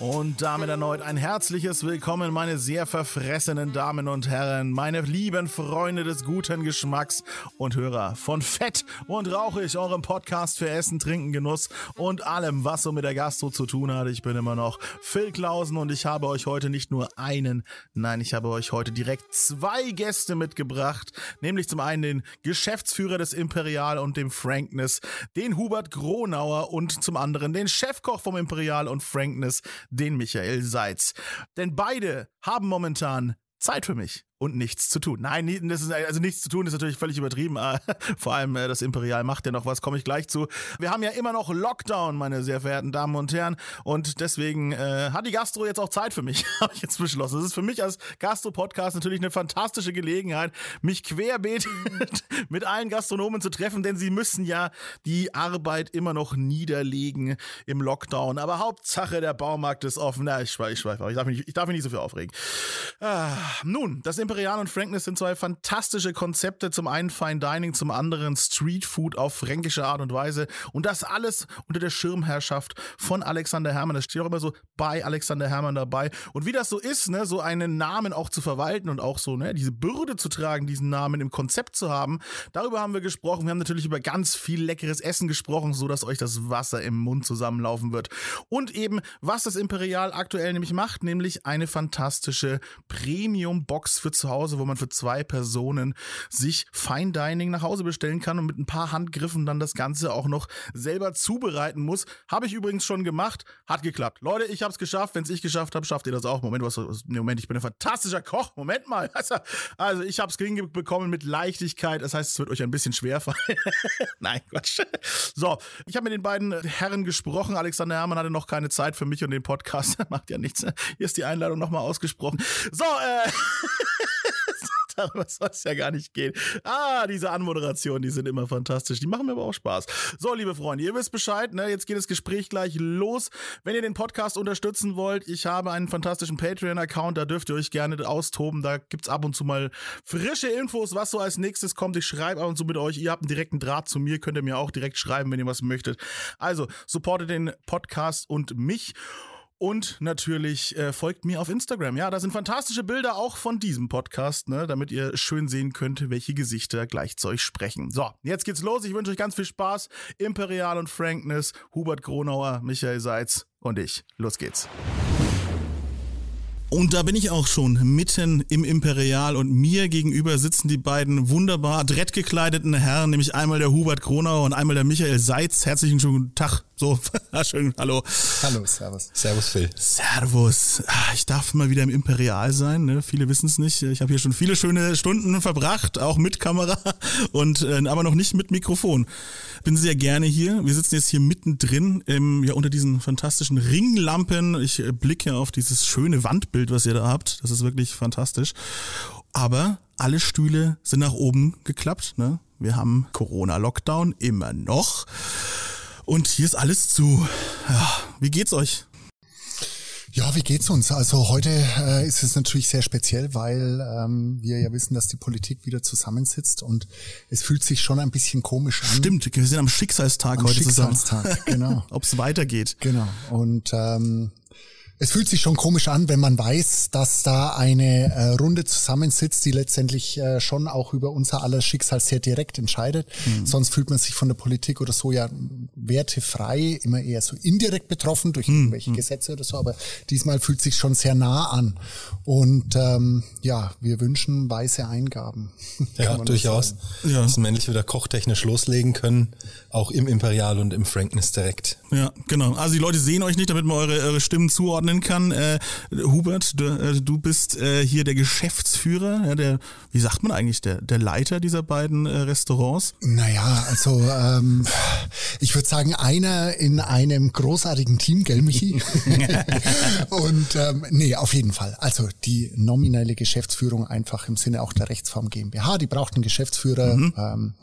Und damit erneut ein herzliches Willkommen, meine sehr verfressenen Damen und Herren, meine lieben Freunde des guten Geschmacks und Hörer von Fett und Rauchig, eurem Podcast für Essen, Trinken, Genuss und allem, was so mit der Gastro zu tun hat. Ich bin immer noch Phil Klausen und ich habe euch heute nicht nur einen, nein, ich habe euch heute direkt zwei Gäste mitgebracht, nämlich zum einen den Geschäftsführer des Imperial und dem Frankness, den Hubert Gronauer und zum anderen den Chefkoch vom Imperial und Frankness, den Michael Seitz. Denn beide haben momentan Zeit für mich und nichts zu tun. Nein, das ist, also nichts zu tun ist natürlich völlig übertrieben. Vor allem äh, das Imperial macht ja noch was, komme ich gleich zu. Wir haben ja immer noch Lockdown, meine sehr verehrten Damen und Herren. Und deswegen äh, hat die Gastro jetzt auch Zeit für mich, habe ich jetzt beschlossen. Das ist für mich als Gastro-Podcast natürlich eine fantastische Gelegenheit, mich querbeet mit allen Gastronomen zu treffen, denn sie müssen ja die Arbeit immer noch niederlegen im Lockdown. Aber Hauptsache, der Baumarkt ist offen. Na, ich, ich, ich, darf mich, ich darf mich nicht so viel aufregen. Ah, nun, das Imperial Imperial und Frankness sind zwei fantastische Konzepte. Zum einen Fine Dining, zum anderen Street Food auf fränkische Art und Weise. Und das alles unter der Schirmherrschaft von Alexander Hermann. Das steht auch immer so bei Alexander Hermann dabei. Und wie das so ist, ne, so einen Namen auch zu verwalten und auch so, ne, diese Bürde zu tragen, diesen Namen im Konzept zu haben, darüber haben wir gesprochen. Wir haben natürlich über ganz viel leckeres Essen gesprochen, so dass euch das Wasser im Mund zusammenlaufen wird. Und eben, was das Imperial aktuell nämlich macht, nämlich eine fantastische Premium-Box für zu Hause, wo man für zwei Personen sich Fine Dining nach Hause bestellen kann und mit ein paar Handgriffen dann das Ganze auch noch selber zubereiten muss. Habe ich übrigens schon gemacht, hat geklappt. Leute, ich habe es geschafft. Wenn es ich geschafft habe, schafft ihr das auch. Moment, was? Moment, ich bin ein fantastischer Koch. Moment mal. Also, also ich habe es hinbekommen mit Leichtigkeit. Das heißt, es wird euch ein bisschen schwer fallen. Nein, Quatsch. So, ich habe mit den beiden Herren gesprochen. Alexander Herrmann hatte noch keine Zeit für mich und den Podcast. Macht ja nichts. Hier ist die Einladung nochmal ausgesprochen. So, äh. darüber soll es ja gar nicht gehen. Ah, diese Anmoderationen, die sind immer fantastisch. Die machen mir aber auch Spaß. So, liebe Freunde, ihr wisst Bescheid, ne? Jetzt geht das Gespräch gleich los. Wenn ihr den Podcast unterstützen wollt, ich habe einen fantastischen Patreon-Account, da dürft ihr euch gerne austoben. Da gibt es ab und zu mal frische Infos, was so als nächstes kommt. Ich schreibe ab und zu mit euch. Ihr habt einen direkten Draht zu mir, könnt ihr mir auch direkt schreiben, wenn ihr was möchtet. Also, supportet den Podcast und mich. Und natürlich äh, folgt mir auf Instagram. Ja, da sind fantastische Bilder auch von diesem Podcast, ne, damit ihr schön sehen könnt, welche Gesichter gleich zu euch sprechen. So, jetzt geht's los. Ich wünsche euch ganz viel Spaß. Imperial und Frankness, Hubert Gronauer, Michael Seitz und ich. Los geht's. Und da bin ich auch schon mitten im Imperial und mir gegenüber sitzen die beiden wunderbar adrettgekleideten Herren, nämlich einmal der Hubert Gronauer und einmal der Michael Seitz. Herzlichen guten Tag. So, schön, hallo. Hallo, servus. Servus, Phil. Servus. Ah, ich darf mal wieder im Imperial sein, ne? viele wissen es nicht. Ich habe hier schon viele schöne Stunden verbracht, auch mit Kamera und äh, aber noch nicht mit Mikrofon. Bin sehr gerne hier. Wir sitzen jetzt hier mittendrin im, ja, unter diesen fantastischen Ringlampen. Ich äh, blicke auf dieses schöne Wandbild Bild, was ihr da habt. Das ist wirklich fantastisch. Aber alle Stühle sind nach oben geklappt. Ne? Wir haben Corona-Lockdown immer noch. Und hier ist alles zu. Ja, wie geht's euch? Ja, wie geht's uns? Also heute äh, ist es natürlich sehr speziell, weil ähm, wir ja wissen, dass die Politik wieder zusammensitzt und es fühlt sich schon ein bisschen komisch an. Stimmt, wir sind am Schicksalstag am heute Schicksalstag, zusammen. genau. Ob es weitergeht. Genau. Und ähm, es fühlt sich schon komisch an, wenn man weiß, dass da eine äh, Runde zusammensitzt, die letztendlich äh, schon auch über unser aller Schicksal sehr direkt entscheidet. Mhm. Sonst fühlt man sich von der Politik oder so ja wertefrei, immer eher so indirekt betroffen durch mhm. irgendwelche mhm. Gesetze oder so. Aber diesmal fühlt sich schon sehr nah an. Und ähm, ja, wir wünschen weise Eingaben. Ja, durchaus. Ja. Dass wir endlich wieder kochtechnisch loslegen können, auch im Imperial und im Frankness direkt. Ja, genau. Also die Leute sehen euch nicht, damit man eure, eure Stimmen zuordnen einordnen kann. Äh, Hubert, du, äh, du bist äh, hier der Geschäftsführer, ja, der, wie sagt man eigentlich, der, der Leiter dieser beiden äh, Restaurants? Naja, also ähm, ich würde sagen, einer in einem großartigen Team, gell, Michi? Und ähm, nee, auf jeden Fall. Also die nominelle Geschäftsführung einfach im Sinne auch der Rechtsform GmbH, die braucht einen Geschäftsführer, mhm. ähm,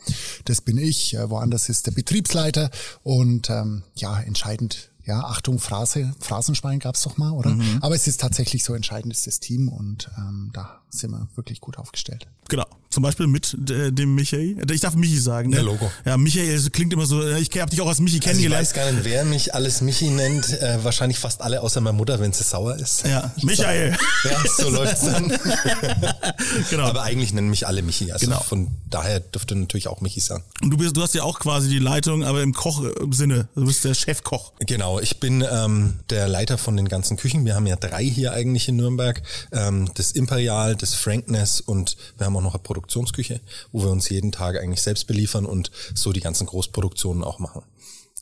das bin ich, äh, woanders ist der Betriebsleiter und ähm, ja, entscheidend ja, Achtung, Phrase, Phrasenschwein gab's doch mal, oder? Mhm. Aber es ist tatsächlich so entscheidend ist das Team und ähm, da sind wir wirklich gut aufgestellt. Genau. Zum Beispiel mit äh, dem Michael. Ich darf Michi sagen. Ne? Ja, Logo. Ja, Michael klingt immer so, ich habe dich auch als Michi kennengelernt. Also ich weiß gar nicht, wer mich alles Michi nennt. Äh, wahrscheinlich fast alle außer meine Mutter, wenn sie sauer ist. Ja, Michael. Ja, so läuft's dann. genau. Aber eigentlich nennen mich alle Michi. Also genau. von daher dürfte natürlich auch Michi sagen. Und du bist, du hast ja auch quasi die Leitung, aber im Koch-Sinne. Du bist der Chefkoch. Genau, ich bin ähm, der Leiter von den ganzen Küchen. Wir haben ja drei hier eigentlich in Nürnberg. Ähm, das Imperial, das Frankness und wir haben auch noch eine Produktionsküche, wo wir uns jeden Tag eigentlich selbst beliefern und so die ganzen Großproduktionen auch machen.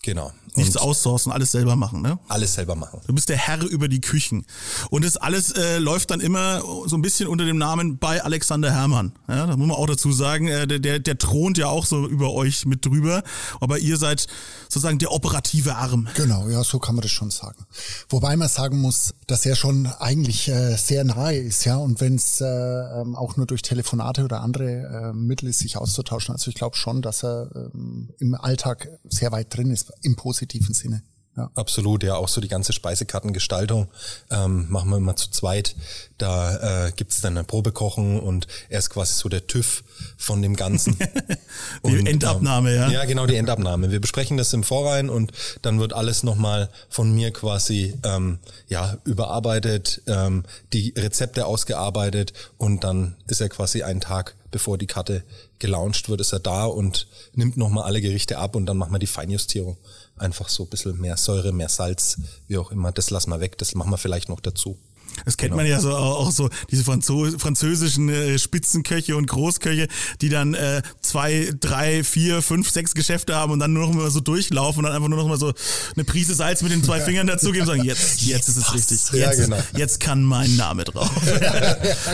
Genau. Nichts outsourcen, alles selber machen, ne? Alles selber machen. Du bist der Herr über die Küchen. Und das alles äh, läuft dann immer so ein bisschen unter dem Namen bei Alexander Hermann. Ja, das muss man auch dazu sagen. Äh, der, der, der thront ja auch so über euch mit drüber. Aber ihr seid sozusagen der operative Arm. Genau, ja, so kann man das schon sagen. Wobei man sagen muss, dass er schon eigentlich äh, sehr nahe ist, ja. Und wenn es äh, ähm, auch nur durch Telefonate oder andere äh, Mittel ist, sich auszutauschen. Also ich glaube schon, dass er ähm, im Alltag sehr weit drin ist im positiven Sinne. Ja. Absolut, ja, auch so die ganze Speisekartengestaltung ähm, machen wir immer zu zweit. Da äh, gibt's dann ein Probekochen und er ist quasi so der TÜV von dem Ganzen. die und, Endabnahme, ähm, ja. Ja, genau, die Endabnahme. Wir besprechen das im Vorrein und dann wird alles nochmal von mir quasi ähm, ja überarbeitet, ähm, die Rezepte ausgearbeitet und dann ist er quasi einen Tag bevor die Karte gelauncht wird, ist er da und nimmt nochmal alle Gerichte ab und dann machen wir die Feinjustierung. Einfach so ein bisschen mehr Säure, mehr Salz, wie auch immer. Das lassen wir weg, das machen wir vielleicht noch dazu. Das kennt genau. man ja so auch so diese Franzos französischen äh, Spitzenköche und Großköche, die dann äh, zwei, drei, vier, fünf, sechs Geschäfte haben und dann nur noch mal so durchlaufen und dann einfach nur noch mal so eine Prise Salz mit den zwei Fingern dazugeben und sagen, jetzt, jetzt ist es richtig. Jetzt, ja, genau. jetzt kann mein Name drauf.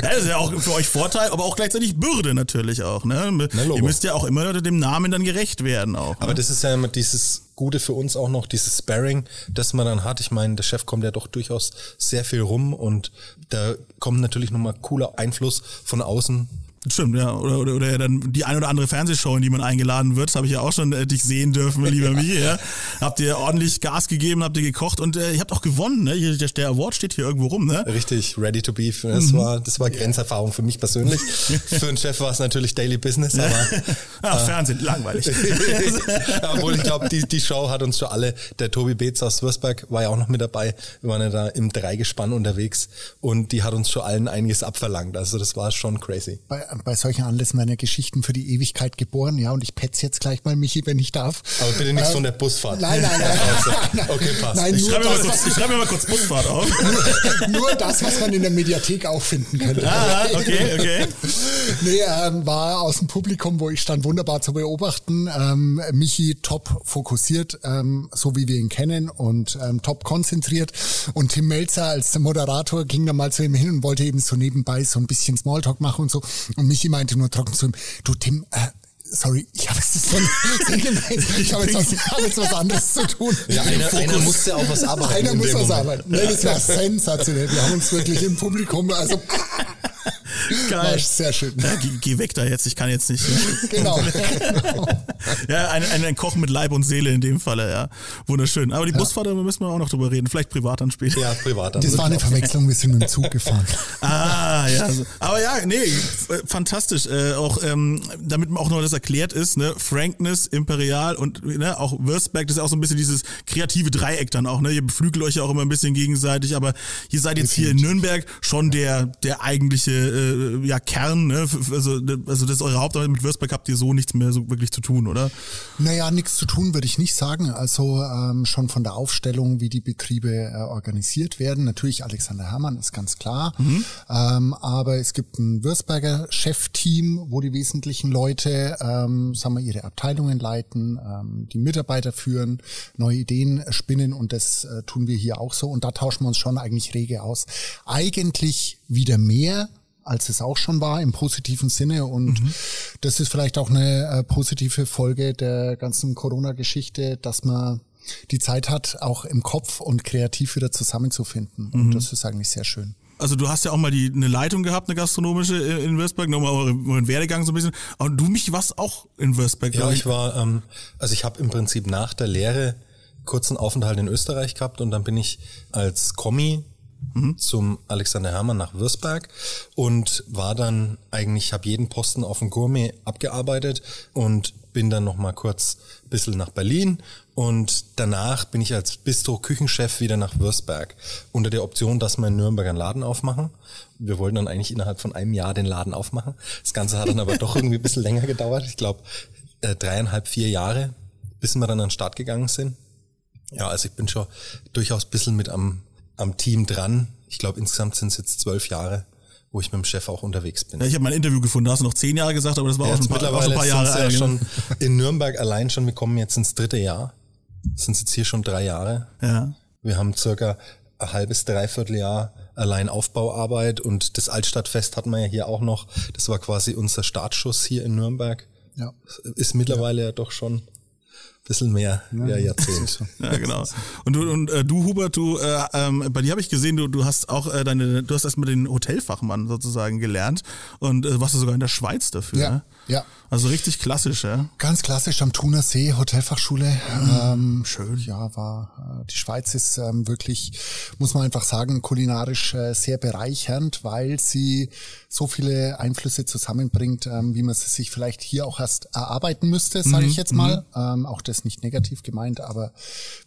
das ist ja auch für euch Vorteil, aber auch gleichzeitig Bürde natürlich auch. Ne? Ihr müsst ja auch immer dem Namen dann gerecht werden auch. Aber ne? das ist ja immer dieses Gute für uns auch noch, dieses Sparring, das man dann hat. Ich meine, der Chef kommt ja doch durchaus sehr viel rum und da kommt natürlich nochmal cooler Einfluss von außen Stimmt, ja. Oder, oder, oder dann die ein oder andere Fernsehshow, in die man eingeladen wird. Das habe ich ja auch schon äh, dich sehen dürfen, lieber Michi. Ja. Habt ihr ordentlich Gas gegeben, habt ihr gekocht und äh, ihr habt auch gewonnen. Ne? Hier, der, der Award steht hier irgendwo rum. Ne? Richtig, ready to beef. Das, mhm. war, das war Grenzerfahrung für mich persönlich. für einen Chef war es natürlich Daily Business. Aber, Ach, äh, Fernsehen, langweilig. Obwohl ich glaube, die, die Show hat uns schon alle, der Tobi Beetz aus Würzberg war ja auch noch mit dabei. Wir waren ja da im Dreigespann unterwegs und die hat uns schon allen einiges abverlangt. Also das war schon crazy. Bei bei solchen Anlässen meine Geschichten für die Ewigkeit geboren, ja, und ich petz jetzt gleich mal Michi, wenn ich darf. Aber bitte nichts äh, von der Busfahrt. Nein, nein, nein. Also, okay, passt. Nein, ich schreibe, ich schreibe mir mal kurz Busfahrt auf. nur, das, was man in der Mediathek auch finden könnte. Ah, okay, okay. nee, ähm, war aus dem Publikum, wo ich stand, wunderbar zu beobachten. Ähm, Michi top fokussiert, ähm, so wie wir ihn kennen und ähm, top konzentriert. Und Tim Melzer als der Moderator ging dann mal zu ihm hin und wollte eben so nebenbei so ein bisschen Smalltalk machen und so. Und Michi meinte nur trocken zu ihm, du Tim, äh, sorry, ich habe jetzt so ich habe jetzt, was, hab jetzt was anderes zu tun. Ja, einer, einer musste auch was arbeiten. Einer muss was arbeiten. Nee, das war sensationell. Wir haben uns wirklich im Publikum, also Geil. Sehr schön. Ja, geh, geh, weg da jetzt, ich kann jetzt nicht. genau. ja, ein, ein, ein, Koch mit Leib und Seele in dem Falle, ja. Wunderschön. Aber die ja. Busfahrt, da müssen wir auch noch drüber reden. Vielleicht privat dann später. Ja, privat dann. Das war eine Verwechslung, wir sind mit dem Zug gefahren. ah, ja. Aber ja, nee, fantastisch. Äh, auch, ähm, damit auch noch das erklärt ist, ne, Frankness, Imperial und ne, auch Würzberg, das ist auch so ein bisschen dieses kreative Dreieck dann auch, ne? Ihr beflügelt euch ja auch immer ein bisschen gegenseitig, aber ihr seid jetzt hier in Nürnberg schon der, der eigentliche äh, ja, Kern, ne? Also, also das ist eure Hauptarbeit mit Würzberg habt ihr so nichts mehr so wirklich zu tun, oder? Naja, nichts zu tun würde ich nicht sagen. Also ähm, schon von der Aufstellung, wie die Betriebe äh, organisiert werden. Natürlich Alexander Herrmann ist ganz klar. Mhm. Ähm, aber es gibt ein Würzberger Chefteam, wo die wesentlichen Leute, ähm, sagen wir, ihre Abteilungen leiten, ähm, die Mitarbeiter führen, neue Ideen spinnen und das äh, tun wir hier auch so. Und da tauschen wir uns schon eigentlich rege aus. Eigentlich wieder mehr als es auch schon war, im positiven Sinne. Und mhm. das ist vielleicht auch eine äh, positive Folge der ganzen Corona-Geschichte, dass man die Zeit hat, auch im Kopf und kreativ wieder zusammenzufinden. Mhm. Und das ist eigentlich sehr schön. Also du hast ja auch mal die eine Leitung gehabt, eine gastronomische äh, in Würzburg, nochmal euren Werdegang so ein bisschen. Aber du mich warst auch in Würzburg. Ja, ich war, ähm, also ich habe im Prinzip nach der Lehre kurzen Aufenthalt in Österreich gehabt und dann bin ich als Kommi mhm. zum Alexander Hermann nach Würzberg und war dann eigentlich, habe jeden Posten auf dem Gourmet abgearbeitet und bin dann noch mal kurz ein bisschen nach Berlin und danach bin ich als Bistro-Küchenchef wieder nach Würzberg unter der Option, dass wir in Nürnberg einen Laden aufmachen. Wir wollten dann eigentlich innerhalb von einem Jahr den Laden aufmachen. Das Ganze hat dann aber doch irgendwie ein bisschen länger gedauert. Ich glaube äh, dreieinhalb, vier Jahre, bis wir dann an den Start gegangen sind. Ja, also ich bin schon durchaus ein bisschen mit am, am Team dran. Ich glaube, insgesamt sind es jetzt zwölf Jahre wo ich mit dem Chef auch unterwegs bin. Ja, ich habe mein Interview gefunden, da hast du noch zehn Jahre gesagt, aber das war ja, auch, schon ein paar, auch schon ein paar Jahre alt. Ja schon in Nürnberg allein schon, wir kommen jetzt ins dritte Jahr. sind jetzt hier schon drei Jahre. Ja. Wir haben circa ein halbes, dreiviertel Jahr allein Aufbauarbeit und das Altstadtfest hatten wir ja hier auch noch. Das war quasi unser Startschuss hier in Nürnberg. Ja. Ist mittlerweile ja, ja doch schon bisschen mehr ja, ja, Jahrzehnt. ja, genau. Und du, und äh, du Hubert, du, äh, ähm, bei dir habe ich gesehen, du, du hast auch äh, deine, du hast erstmal den Hotelfachmann sozusagen gelernt und äh, warst du sogar in der Schweiz dafür. Ja, ne? Ja. Also richtig klassisch, ja. Ganz klassisch am Thuner See, Hotelfachschule. Mhm. Ähm, Schön. Ja, war äh, die Schweiz ist ähm, wirklich, muss man einfach sagen, kulinarisch äh, sehr bereichernd, weil sie so viele Einflüsse zusammenbringt, ähm, wie man es sich vielleicht hier auch erst erarbeiten müsste, sage mhm. ich jetzt mal. Mhm. Ähm, auch das nicht negativ gemeint, aber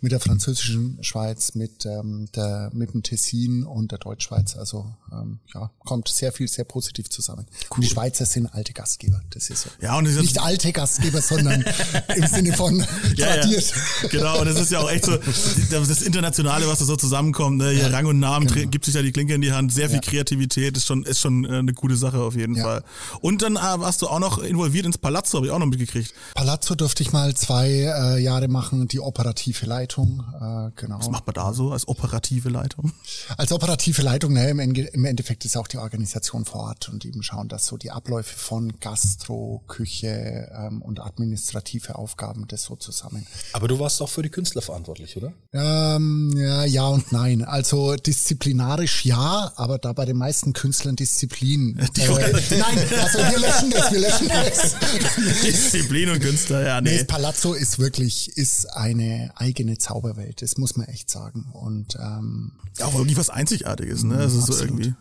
mit der französischen Schweiz, mit ähm, der mit dem Tessin und der Deutschschweiz, also ähm, ja, kommt sehr viel, sehr positiv zusammen. Cool. Die Schweizer sind alte Gastgeber, das ist so. Ja, und nicht alte Gastgeber, sondern im Sinne von tradiert. Ja, genau, und es ist ja auch echt so, das Internationale, was da so zusammenkommt, ne? Hier Rang und Namen genau. gibt sich ja die Klinke in die Hand, sehr viel Kreativität, ist schon, ist schon äh, eine gute Sache auf jeden Fall. Und dann äh, warst du auch noch involviert ins Palazzo, habe ich auch noch mitgekriegt. Palazzo durfte ich mal zwei äh, Jahre machen, die operative Leitung, äh, genau. Was macht man da so als operative Leitung? Als operative Leitung, ne, im, im Endeffekt ist auch die Organisation vor Ort und eben schauen, dass so die Abläufe von Gastro, Küche, Küche ähm, und administrative Aufgaben, das so zusammen. Aber du warst auch für die Künstler verantwortlich, oder? Ähm, ja, ja und nein. Also disziplinarisch ja, aber da bei den meisten Künstlern Disziplin. Äh, nein, also wir löschen das, wir löschen das. Disziplin und Künstler, ja, nee. nee. Das Palazzo ist wirklich, ist eine eigene Zauberwelt, das muss man echt sagen. Und ähm, ja, auch irgendwie was Einzigartiges, ne? Es, ist so irgendwie.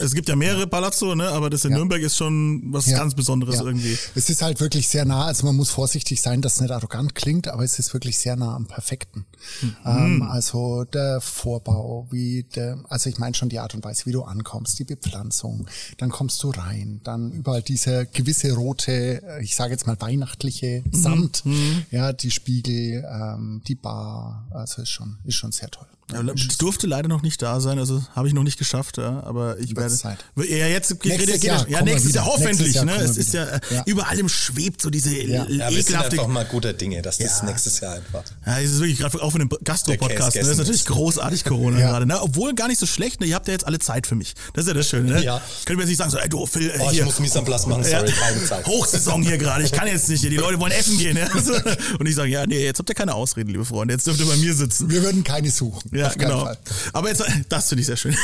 es gibt ja mehrere Palazzo, ne? Aber das in ja. Nürnberg ist schon was ja. ganz Besonderes ja. irgendwie. Es ist halt wirklich sehr nah, also man muss vorsichtig sein, dass es nicht arrogant klingt, aber es ist wirklich sehr nah am Perfekten. Mhm. Ähm, also der Vorbau, wie der, also ich meine schon die Art und Weise, wie du ankommst, die Bepflanzung, dann kommst du rein, dann überall diese gewisse rote, ich sage jetzt mal weihnachtliche mhm. Samt, mhm. ja, die Spiegel, ähm, die Bar, also ist schon, ist schon sehr toll. Ja, ich durfte leider noch nicht da sein, also habe ich noch nicht geschafft, ja, aber ich werde. Ja, jetzt nächstes Jahr, ja, nächstes Jahr hoffentlich, Jahr ne? Es ist ja, ja, überall im schwebt so diese ja. ja wir sind einfach mal guter Dinge, dass das nächstes Jahr einfach. Ja, es ist wirklich gerade auch von dem Gastro-Podcast, ne? Das ist natürlich großartig Corona gerade, ne? Obwohl gar nicht so schlecht, ne? Ihr habt ja jetzt alle Zeit für mich. Das ist ja das Schöne, ne? Ja. Können wir jetzt nicht sagen, so, ey, du Phil, oh, hier. ich muss Mise en place machen, sorry, keine Zeit. Hochsaison hier gerade, ich kann jetzt nicht hier, die Leute wollen essen gehen, ja? Und ich sage, ja, nee, jetzt habt ihr keine Ausreden, liebe Freunde, jetzt dürft ihr bei mir sitzen. Wir würden keine suchen. Ja, genau. Fall. Aber jetzt, das finde ich sehr schön.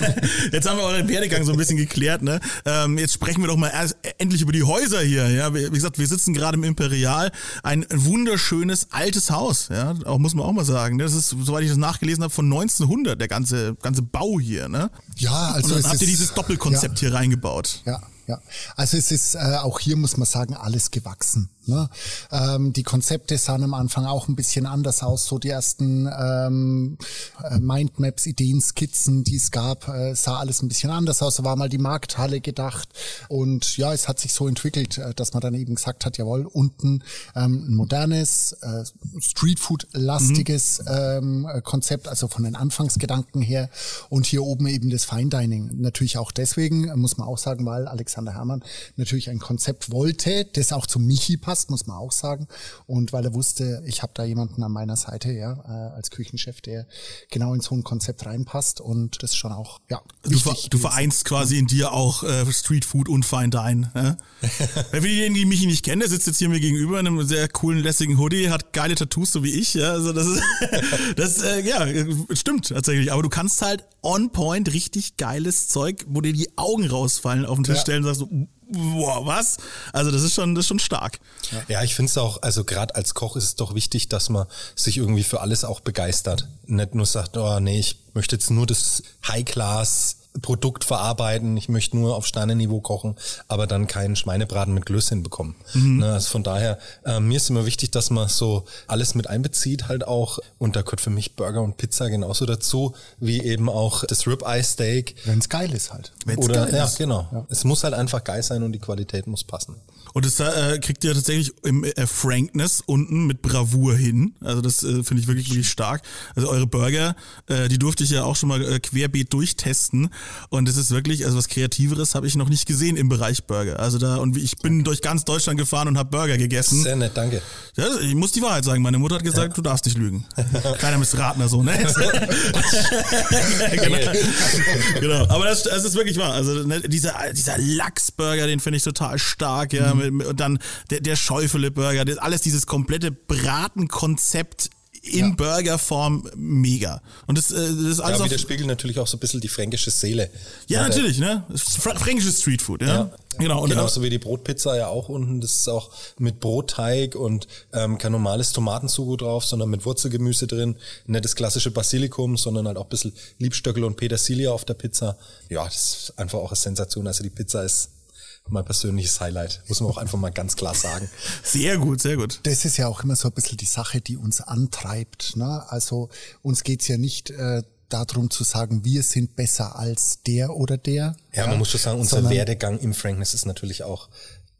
jetzt haben wir euren Werdegang so ein bisschen geklärt, ne? Ähm, jetzt sprechen wir doch mal erst, endlich über die Häuser hier, ja? Wie gesagt, wir sitzen gerade im Imperial, ein wunderschönes altes Haus, ja? Auch muss man auch mal sagen. Ne? Das ist, soweit ich das nachgelesen habe, von 1900 der ganze ganze Bau hier, ne? Ja, also Und dann habt ihr dieses Doppelkonzept ja. hier reingebaut. Ja, ja. Also es ist äh, auch hier muss man sagen alles gewachsen. Ne? Ähm, die Konzepte sahen am Anfang auch ein bisschen anders aus. So die ersten ähm, äh, Mindmaps, Ideen, Skizzen, die es gab, äh, sah alles ein bisschen anders aus. Da war mal die Markthalle gedacht. Und ja, es hat sich so entwickelt, äh, dass man dann eben gesagt hat, jawohl, unten ähm, ein modernes, äh, Streetfood-lastiges mhm. ähm, Konzept, also von den Anfangsgedanken her. Und hier oben eben das Fine Dining. Natürlich auch deswegen, muss man auch sagen, weil Alexander Herrmann natürlich ein Konzept wollte, das auch zum Michi passt passt, muss man auch sagen. Und weil er wusste, ich habe da jemanden an meiner Seite, ja, äh, als Küchenchef, der genau in so ein Konzept reinpasst und das schon auch, ja. Du, du vereinst quasi in dir auch äh, Street Food und Fine Dine. Ja? Für diejenigen, die mich nicht kennen, der sitzt jetzt hier mir gegenüber in einem sehr coolen, lässigen Hoodie, hat geile Tattoos, so wie ich. Ja, also das ist, das äh, ja, stimmt tatsächlich. Aber du kannst halt on point richtig geiles Zeug, wo dir die Augen rausfallen, auf den Tisch ja. stellen und sagst so, boah, was? Also das ist schon, das ist schon stark. Ja, ich finde es auch, also gerade als Koch ist es doch wichtig, dass man sich irgendwie für alles auch begeistert. Nicht nur sagt, oh nee, ich möchte jetzt nur das High-Class Produkt verarbeiten, ich möchte nur auf Sternenniveau kochen, aber dann keinen Schweinebraten mit Glöß hinbekommen. Mhm. Ne, also von daher, äh, mir ist immer wichtig, dass man so alles mit einbezieht halt auch und da gehört für mich Burger und Pizza genauso dazu, wie eben auch das Ribeye Steak. Wenn es geil ist halt. Wenn's Oder, geil ja, ist. genau. Es muss halt einfach geil sein und die Qualität muss passen. Und das äh, kriegt ihr tatsächlich im äh, Frankness unten mit Bravour hin. Also das äh, finde ich wirklich, wirklich stark. Also eure Burger, äh, die durfte ich ja auch schon mal äh, querbeet durchtesten. Und es ist wirklich, also was Kreativeres habe ich noch nicht gesehen im Bereich Burger. Also da, und ich bin durch ganz Deutschland gefahren und habe Burger gegessen. Sehr nett, danke. Ja, ich muss die Wahrheit sagen. Meine Mutter hat gesagt, du darfst nicht lügen. Kleiner Missratner so, ne? genau. genau. Aber das, das ist wirklich wahr. Also ne, dieser, dieser Lachsburger, den finde ich total stark. Ja, mit, mit, und dann der, der Schäufele-Burger, alles dieses komplette Bratenkonzept in Burgerform mega. Und das, äh, das ist alles Ja, widerspiegelt natürlich auch so ein bisschen die fränkische Seele. ja, der- natürlich, ne? Fra fränkisches Streetfood, ja. Ja. Genau. Und, Genauso wie die Brotpizza ja auch unten. Das ist auch mit Brotteig und ähm, kein normales Tomatensugo drauf, sondern mit Wurzelgemüse drin. Nicht das klassische Basilikum, sondern halt auch ein bisschen Liebstöckel und Petersilie auf der Pizza. Ja, das ist einfach auch eine Sensation. Also die Pizza ist mein persönliches Highlight. Muss man auch einfach mal ganz klar sagen. sehr gut, sehr gut. Das ist ja auch immer so ein bisschen die Sache, die uns antreibt. Ne? Also uns geht's ja nicht äh, darum zu sagen, wir sind besser als der oder der. Ja, man muss schon sagen, unser sondern- Werdegang im Frankness ist natürlich auch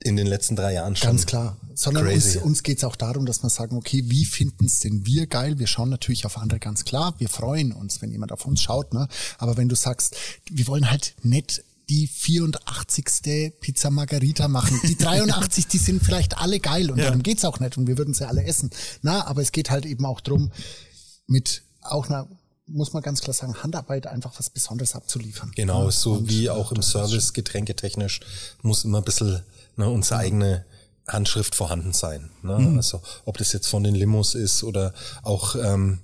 in den letzten drei Jahren schon Ganz klar. Sondern crazy. uns, uns geht's auch darum, dass wir sagen, okay, wie finden's denn wir geil? Wir schauen natürlich auf andere ganz klar. Wir freuen uns, wenn jemand auf uns schaut. Ne? Aber wenn du sagst, wir wollen halt nicht die 84. Pizza Margarita machen. Die 83, die sind vielleicht alle geil und Ja. darum geht's auch nicht und wir würden sie alle essen. Na, aber es geht halt eben auch drum, mit auch einer, muss man ganz klar sagen, Handarbeit einfach was Besonderes abzuliefern. Genau, Ja, so wie auch im Service, getränketechnisch, muss immer ein bisschen ne, unsere eigene Handschrift vorhanden sein. Ne? Mhm. Also ob das jetzt von den Limos ist oder auch ähm,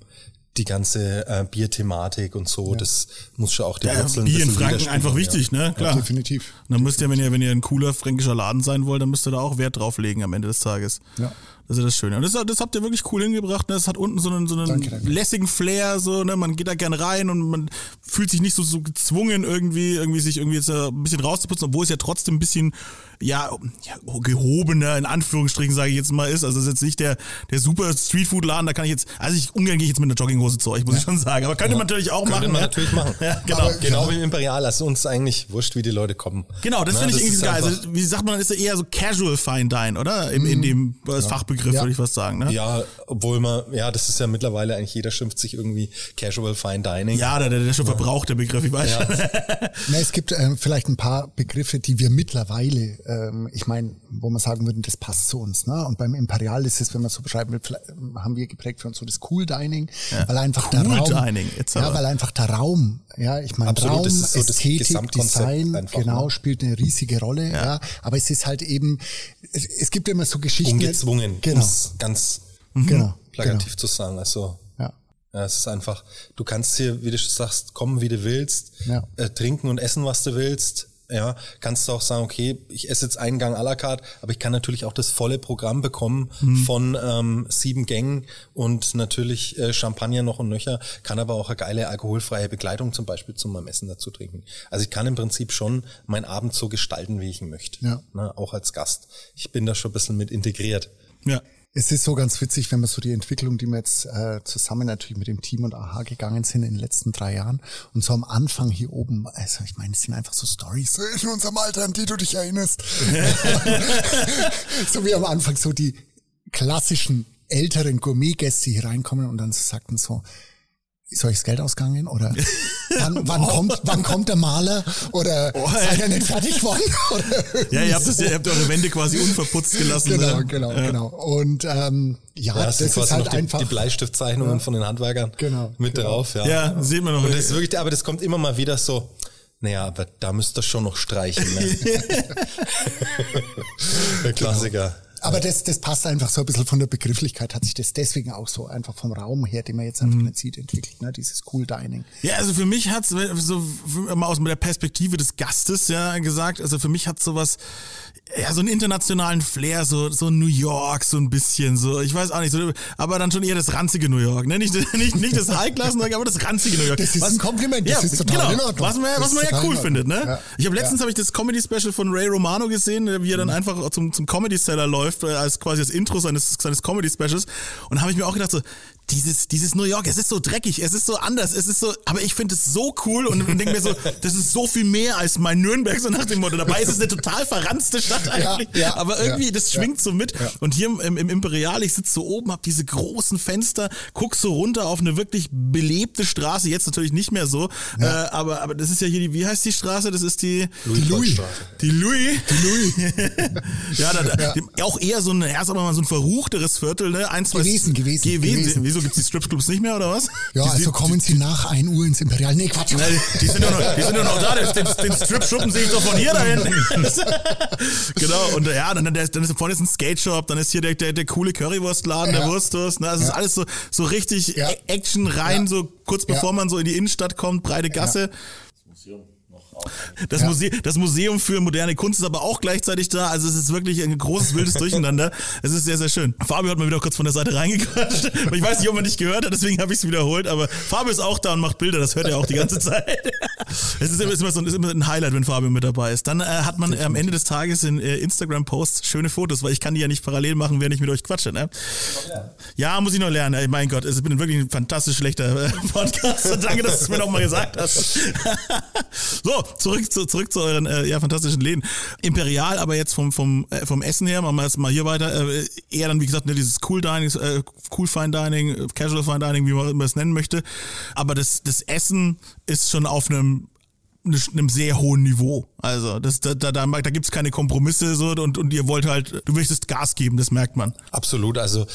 die ganze äh, Bierthematik und so, das muss schon auch die Ja, Wurzeln Bier in Franken einfach ja. wichtig, ne? Klar. definitiv. Und dann müsst ihr, wenn ihr, wenn ihr ein cooler fränkischer Laden sein wollt, dann müsst ihr da auch Wert drauf legen am Ende des Tages. Ja. Das ist das Schöne. Und das, das habt ihr wirklich cool hingebracht. Ne? Das hat unten so einen, so einen Danke, danke. lässigen Flair, so, ne? Man geht da gern rein und man fühlt sich nicht so, so gezwungen, irgendwie, irgendwie sich irgendwie jetzt ein bisschen rauszuputzen, obwohl es ja trotzdem ein bisschen, ja, ja gehobener, in Anführungsstrichen, sage ich jetzt mal, ist. Also es ist jetzt nicht der, der super Streetfood-Laden, da kann ich jetzt, also ich ungern gehe ich jetzt mit einer Jogginghose zu euch, muss ich schon sagen. Aber könnte man natürlich auch Könnte machen. man ne? natürlich machen. Ja, genau. Genau wie im Imperial, also uns eigentlich wurscht, wie die Leute kommen. Genau, das Ne, finde ich irgendwie ist geil. Also, wie sagt man, ist ja eher so Casual Fine Dine, oder? In, in dem als Fachbegriff Ja. würde ich was sagen, ne? Ja, obwohl man, ja, das ist ja mittlerweile eigentlich jeder schimpft sich irgendwie Casual Fine Dining. Ja, der, der, der schon verbraucht, der Begriff, ich weiß schon. Na, es gibt ähm, vielleicht ein paar Begriffe, die wir mittlerweile, ähm, ich meine, wo man sagen würden, das passt zu uns. Ne? Und beim Imperial ist es, wenn man so beschreiben will, ähm, haben wir geprägt für uns so das Cool Dining, weil einfach der Cool Raum, Dining, ja, weil einfach der Raum, ja, ich meine Raum, so Ästhetik, Design, einfach, genau, ne? spielt eine riesige Rolle. Ja. aber es ist halt eben, es, es gibt immer so Geschichten. Ungezwungen, Genau, ganz genau, plakativ zu sagen. Also genau. Ja. Ja, es ist einfach, du kannst hier, wie du sagst, kommen, wie du willst, Ja. äh, trinken und essen, was du willst. Ja, kannst du auch sagen, okay, ich esse jetzt einen Gang à la carte, aber ich kann natürlich auch das volle Programm bekommen von ähm, sieben Gängen und natürlich äh, Champagner noch und nöcher, kann aber auch eine geile alkoholfreie Begleitung zum Beispiel zu meinem Essen dazu trinken. Also ich kann im Prinzip schon meinen Abend so gestalten, wie ich ihn möchte. Ja. Ne, auch als Gast. Ich bin da schon ein bisschen mit integriert. Ja. Es ist so ganz witzig, wenn man so die Entwicklung, die wir jetzt äh, zusammen natürlich mit dem Team und AHA gegangen sind in den letzten drei Jahren und so am Anfang hier oben, also ich meine, es sind einfach so Stories in unserem Alter, an die du dich erinnerst. so wie am Anfang so die klassischen älteren Gourmetgäste hier reinkommen und dann sagten so, ist euch das Geld ausgegangen? Oder wann, wann, kommt, wann kommt der Maler? Oder Oh, seid ihr nicht fertig geworden? Oder Ja, ihr habt, das, ihr habt eure Wände quasi unverputzt gelassen. Genau, ne? genau, genau. Und ähm, ja, Ja, das, sind ist quasi halt noch die, einfach. die Bleistiftzeichnungen von den Handwerkern Genau, mit genau. drauf. Ja. Ja, sieht man noch. Und das ist wirklich, aber das kommt immer mal wieder so, naja, aber da müsst ihr schon noch streichen. Ne? Der Klassiker. Aber das, das passt einfach so ein bisschen von der Begrifflichkeit, hat sich das deswegen auch so einfach vom Raum her, den man jetzt einfach nicht sieht, entwickelt, ne? dieses Cool Dining. Ja, also für mich hat's so mal aus der Perspektive des Gastes ja gesagt, also für mich hat sowas ja so einen internationalen Flair, so so New York so ein bisschen so, ich weiß auch nicht, so, aber dann schon eher das ranzige New York, ne? Nicht nicht nicht das High Class, aber das ranzige New York. Das ist was, ein Kompliment, das ja, ist total genau, in Ordnung. Was man, was man ja cool in findet, ne? Ja. Ich habe letztens Ja. habe ich das Comedy Special von Ray Romano gesehen, wie er dann einfach zum zum Comedy Seller läuft, als quasi das Intro seines seines Comedy Specials und habe ich mir auch gedacht so dieses, dieses New York, es ist so dreckig, es ist so anders, es ist so, aber ich finde es so cool und denke mir so, das ist so viel mehr als mein Nürnberg, so nach dem Motto. Dabei ist es eine total verranzte Stadt eigentlich, ja, aber irgendwie, ja, das ja, schwingt so mit. Und hier im, im Imperial, ich sitze so oben, hab diese großen Fenster, guck so runter auf eine wirklich belebte Straße, jetzt natürlich nicht mehr so, äh, aber, aber das ist ja hier die, wie heißt die Straße? Das ist die, Die Louis. die Louis. Die Louis. ja, da, da, auch eher so ein, ja, sagen wir mal, so ein verruchteres Viertel, ne? Ein, zwei, Gewesen, gewesen, gewesen. gewesen. Wieso gibt's die Stripclubs nicht mehr, oder was? Ja, die, also kommen Sie nach 1 Uhr ins Imperial. Nee, Quatsch. die, die sind doch noch, die sind noch da, den, den, Strip-Schuppen sehe ich doch von hier da hinten. genau, und ja, dann, dann, dann ist vorne ist ein Skate-Shop, dann ist hier der, der, der coole Currywurstladen, der Ja. Wurstwurst, ne? Also es ist alles so, so richtig Ja. Action rein, Ja. so kurz Ja. bevor man so in die Innenstadt kommt, breite Gasse. Das, Muse das Museum für moderne Kunst ist aber auch gleichzeitig da. Also es ist wirklich ein großes wildes Durcheinander. Es ist sehr, sehr schön. Fabio hat mal wieder kurz von der Seite reingequatscht. Ich weiß nicht, ob man dich gehört hat, deswegen habe ich es wiederholt. Aber Fabio ist auch da und macht Bilder. Das hört er auch die ganze Zeit. Es ist immer, ist immer, so, ist immer ein Highlight, wenn Fabio mit dabei ist. Dann äh, hat man am Ende des Tages in äh, Instagram-Posts schöne Fotos, weil ich kann die ja nicht parallel machen, während ich mit euch quatsche. Ne? Ja, muss ich noch lernen. Ey, mein Gott, ich bin wirklich ein fantastisch schlechter äh, Podcaster. Danke, dass du es mir noch mal gesagt hast. so, zurück zu, zurück zu euren äh, ja, fantastischen Läden. Imperial, aber jetzt vom, vom, äh, vom Essen her, machen wir jetzt mal hier weiter. Äh, eher dann, wie gesagt, ne, dieses Cool Dining, äh, Cool Fine Dining, äh, Casual Fine Dining, wie man immer es nennen möchte. Aber das, das Essen ist schon auf einem einem sehr hohen Niveau. Also das, da, da, da, da gibt's keine Kompromisse so und, und ihr wollt halt, du möchtest Gas geben, das merkt man. Absolut. Also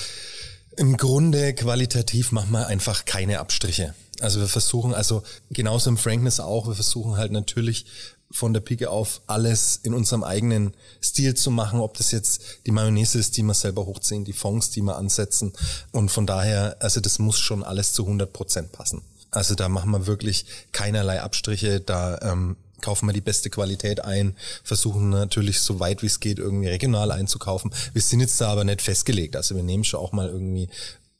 im Grunde qualitativ machen wir einfach keine Abstriche. Also wir versuchen, also genauso im Frankness auch, wir versuchen halt natürlich von der Pike auf alles in unserem eigenen Stil zu machen, ob das jetzt die Mayonnaise ist, die wir selber hochziehen, die Fonds, die wir ansetzen. Und von daher, also das muss schon alles zu 100 Prozent passen. Also da machen wir wirklich keinerlei Abstriche, da ähm, kaufen wir die beste Qualität ein, versuchen natürlich so weit wie es geht irgendwie regional einzukaufen. Wir sind jetzt da aber nicht festgelegt. Also wir nehmen schon auch mal irgendwie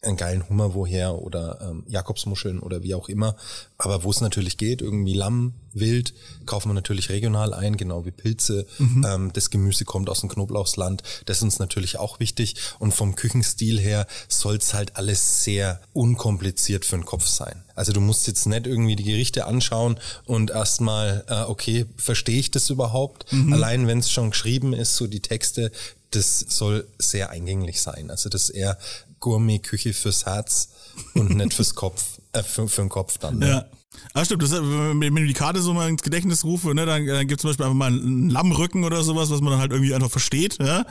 einen geilen Hummer woher oder ähm, Jakobsmuscheln oder wie auch immer. Aber wo es natürlich geht, irgendwie Lamm, Wild, kaufen wir natürlich regional ein, genau wie Pilze. Ähm, das Gemüse kommt aus dem Knoblauchsland. Das ist uns natürlich auch wichtig. Und vom Küchenstil her soll's halt alles sehr unkompliziert für den Kopf sein. Also du musst jetzt nicht irgendwie die Gerichte anschauen und erstmal, äh, okay, verstehe ich das überhaupt? Allein wenn es schon geschrieben ist, so die Texte, das soll sehr eingänglich sein. Also das ist eher Gourmet-Küche fürs Herz und nicht fürs Kopf, äh, für, für den Kopf dann. Ne? Ja. Ah, stimmt, das, wenn ich die Karte so mal ins Gedächtnis rufe, ne, dann, dann gibt zum Beispiel einfach mal einen Lammrücken oder sowas, was man dann halt irgendwie einfach versteht. Ja?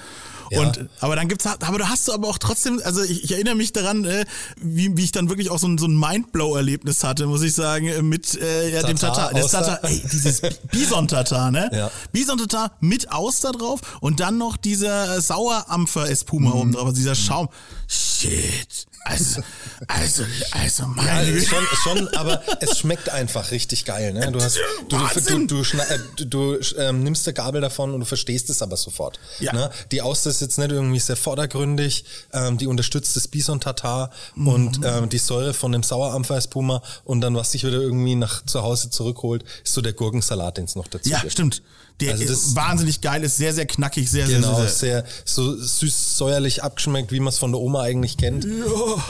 Ja. Und, aber dann gibt's, aber da hast du aber auch trotzdem, also ich, ich erinnere mich daran, äh, wie, wie ich dann wirklich auch so ein, so ein Mindblow-Erlebnis hatte, muss ich sagen, mit äh, ja, dem Tatar, Tatar. Das. Tatar, ey, dieses Bison-Tatar, ne? Ja. Bison-Tatar mit Auster drauf und dann noch dieser Sauerampfer-Espuma oben drauf, also dieser Schaum. Shit. Also, also, also, Ja, ist Güte. schon, schon, aber es schmeckt einfach richtig geil. Ne? Du, hast, du, du, du, äh, du, du ähm, nimmst die Gabel davon und du verstehst es aber sofort. Ja. Ne? Die Auster ist jetzt nicht irgendwie sehr vordergründig, ähm, die unterstützt das Bison-Tatar Mhm. und ähm, die Säure von dem Sauerampfer-Espuma und dann, was dich wieder irgendwie nach zu Hause zurückholt, ist so der Gurkensalat, den es noch dazu Ja, gibt. stimmt. Der Also ist wahnsinnig geil, ist sehr, sehr knackig, sehr, Genau, sehr, sehr, sehr so süß-säuerlich abgeschmeckt, wie man es von der Oma eigentlich kennt. Ja,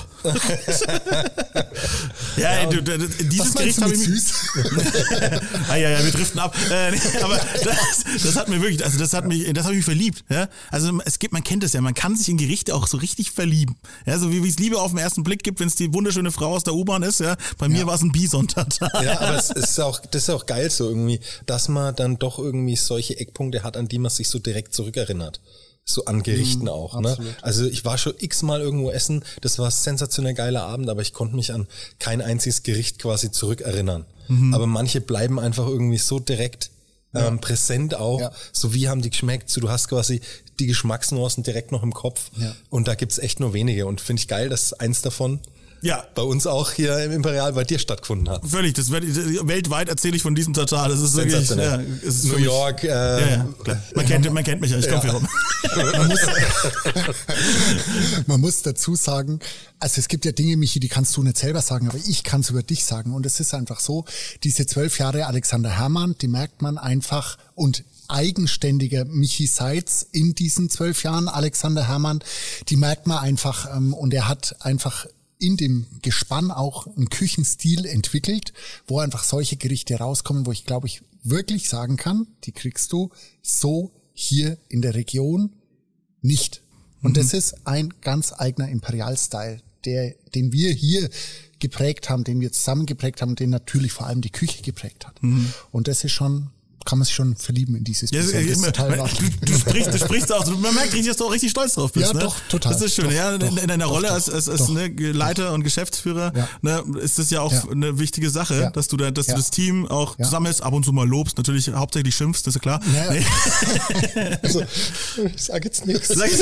ey, du, du, du, dieses Gericht habe ich süß? ah, ja, ja, wir driften ab. Äh, nee, aber das, das hat mir wirklich, also das hat mich, das habe ich mich verliebt. Ja? Also es gibt, man kennt es ja, man kann sich in Gerichte auch so richtig verlieben. Ja, so wie es Liebe auf den ersten Blick gibt, wenn es die wunderschöne Frau aus der U-Bahn ist. Ja, bei mir war es ein Bison-Tatar. Ja, aber es ist auch, das ist auch geil so irgendwie, dass man dann doch irgendwie solche Eckpunkte hat, an die man sich so direkt zurückerinnert. So an Gerichten auch, ne? Also ich war schon x-mal irgendwo essen, das war sensationell geiler Abend, aber ich konnte mich an kein einziges Gericht quasi zurückerinnern. Aber manche bleiben einfach irgendwie so direkt ähm, präsent auch, Ja. so wie haben die geschmeckt, so du hast quasi die Geschmacksnuancen direkt noch im Kopf. Ja. Und da gibt's echt nur wenige. Und finde ich geil, dass eins davon Ja. bei uns auch hier im Imperial bei dir stattgefunden hat. Völlig, das weltweit erzähle ich von diesem Tatar. Das ist wirklich, ja, es ist New mich- York, äh, Ja, ja. Man kennt, man kennt mich ja, ich komme hier rum. Man muss, man muss dazu sagen, also es gibt ja Dinge, Michi, die kannst du nicht selber sagen, aber ich kann es über dich sagen. Und es ist einfach so, diese zwölf Jahre Alexander Herrmann, die merkt man einfach und eigenständiger Michi Seitz in diesen zwölf Jahren Alexander Herrmann, die merkt man einfach ähm, und er hat einfach in dem Gespann auch einen Küchenstil entwickelt, wo einfach solche Gerichte rauskommen, wo ich glaube ich wirklich sagen kann, die kriegst du so hier in der Region nicht. Und das ist ein ganz eigener Imperial-Style, der, den wir hier geprägt haben, den wir zusammen geprägt haben, den natürlich vor allem die Küche geprägt hat. Und das ist schon, kann man sich schon verlieben in dieses Ja, total wahr. du, du sprichst, du sprichst auch, man merkt richtig, dass du auch richtig stolz drauf bist. Ja, ne? doch, total. Das ist schön. Doch, ja, in, in deiner doch, Rolle doch, als, als, als ne, Leiter und Geschäftsführer Ja. ne, ist das ja auch Ja. eine wichtige Sache, Ja. dass du da, dass Ja. du das Team auch Ja. zusammenhältst, ab und zu mal lobst, natürlich hauptsächlich schimpfst, das ist ja klar. Ja. Nee. Also, ich sag jetzt nichts. Sagst,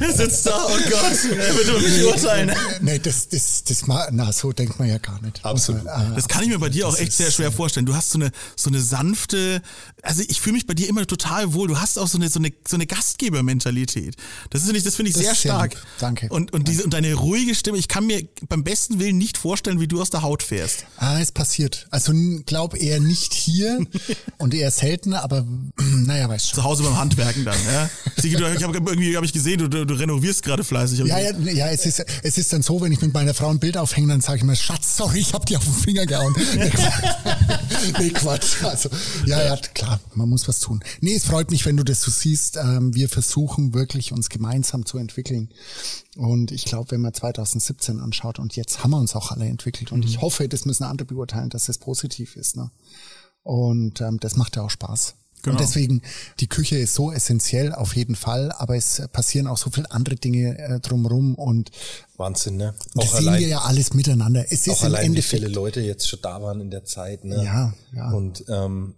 er sitzt da, oh Gott, über mich urteilen. Nee, das, das, das, ma- na, so denkt man ja gar nicht. Absolut. Also, äh, Das kann ich mir bei dir auch das echt sehr schwer vorstellen. Du hast so eine, so eine sanfte, also ich fühle mich bei dir immer total wohl. Du hast auch so eine, so eine, so eine Gastgebermentalität. Das ist nicht, das finde ich Das sehr sehr stark. lieb. Danke. Und, und diese, und deine ruhige Stimme, ich kann mir beim besten Willen nicht vorstellen, wie du aus der Haut fährst. Ah, es passiert. Also glaub eher nicht hier und eher seltener, aber naja, weißt schon. Zu Hause beim Handwerken dann, ja. Du, ich habe irgendwie, habe ich gesehen, du, du, du renovierst gerade fleißig. Ja, ja, ja es, ist, es ist dann so, wenn ich mit meiner Frau ein Bild aufhänge, dann sage ich mir, Schatz, sorry, ich hab dir auf den Finger gehauen. Nee, Quatsch. Also, ja, ja, klar, man muss was tun. Nee, es freut mich, wenn du das so siehst. Ähm, wir versuchen wirklich, uns gemeinsam zu entwickeln. Und ich glaube, wenn man 2017 anschaut und jetzt haben wir uns auch alle entwickelt. Und ich hoffe, das müssen andere beurteilen, dass das positiv ist. Ne? Und ähm, das macht ja auch Spaß. Genau. Und deswegen, die Küche ist so essentiell auf jeden Fall, aber es passieren auch so viele andere Dinge äh, drumherum und Wahnsinn, ne? das Auch sehen allein, wir ja alles miteinander. Es ist auch im allein wie Endeffekt. viele Leute jetzt schon da waren in der Zeit, ne? Ja, ja. Und, ähm,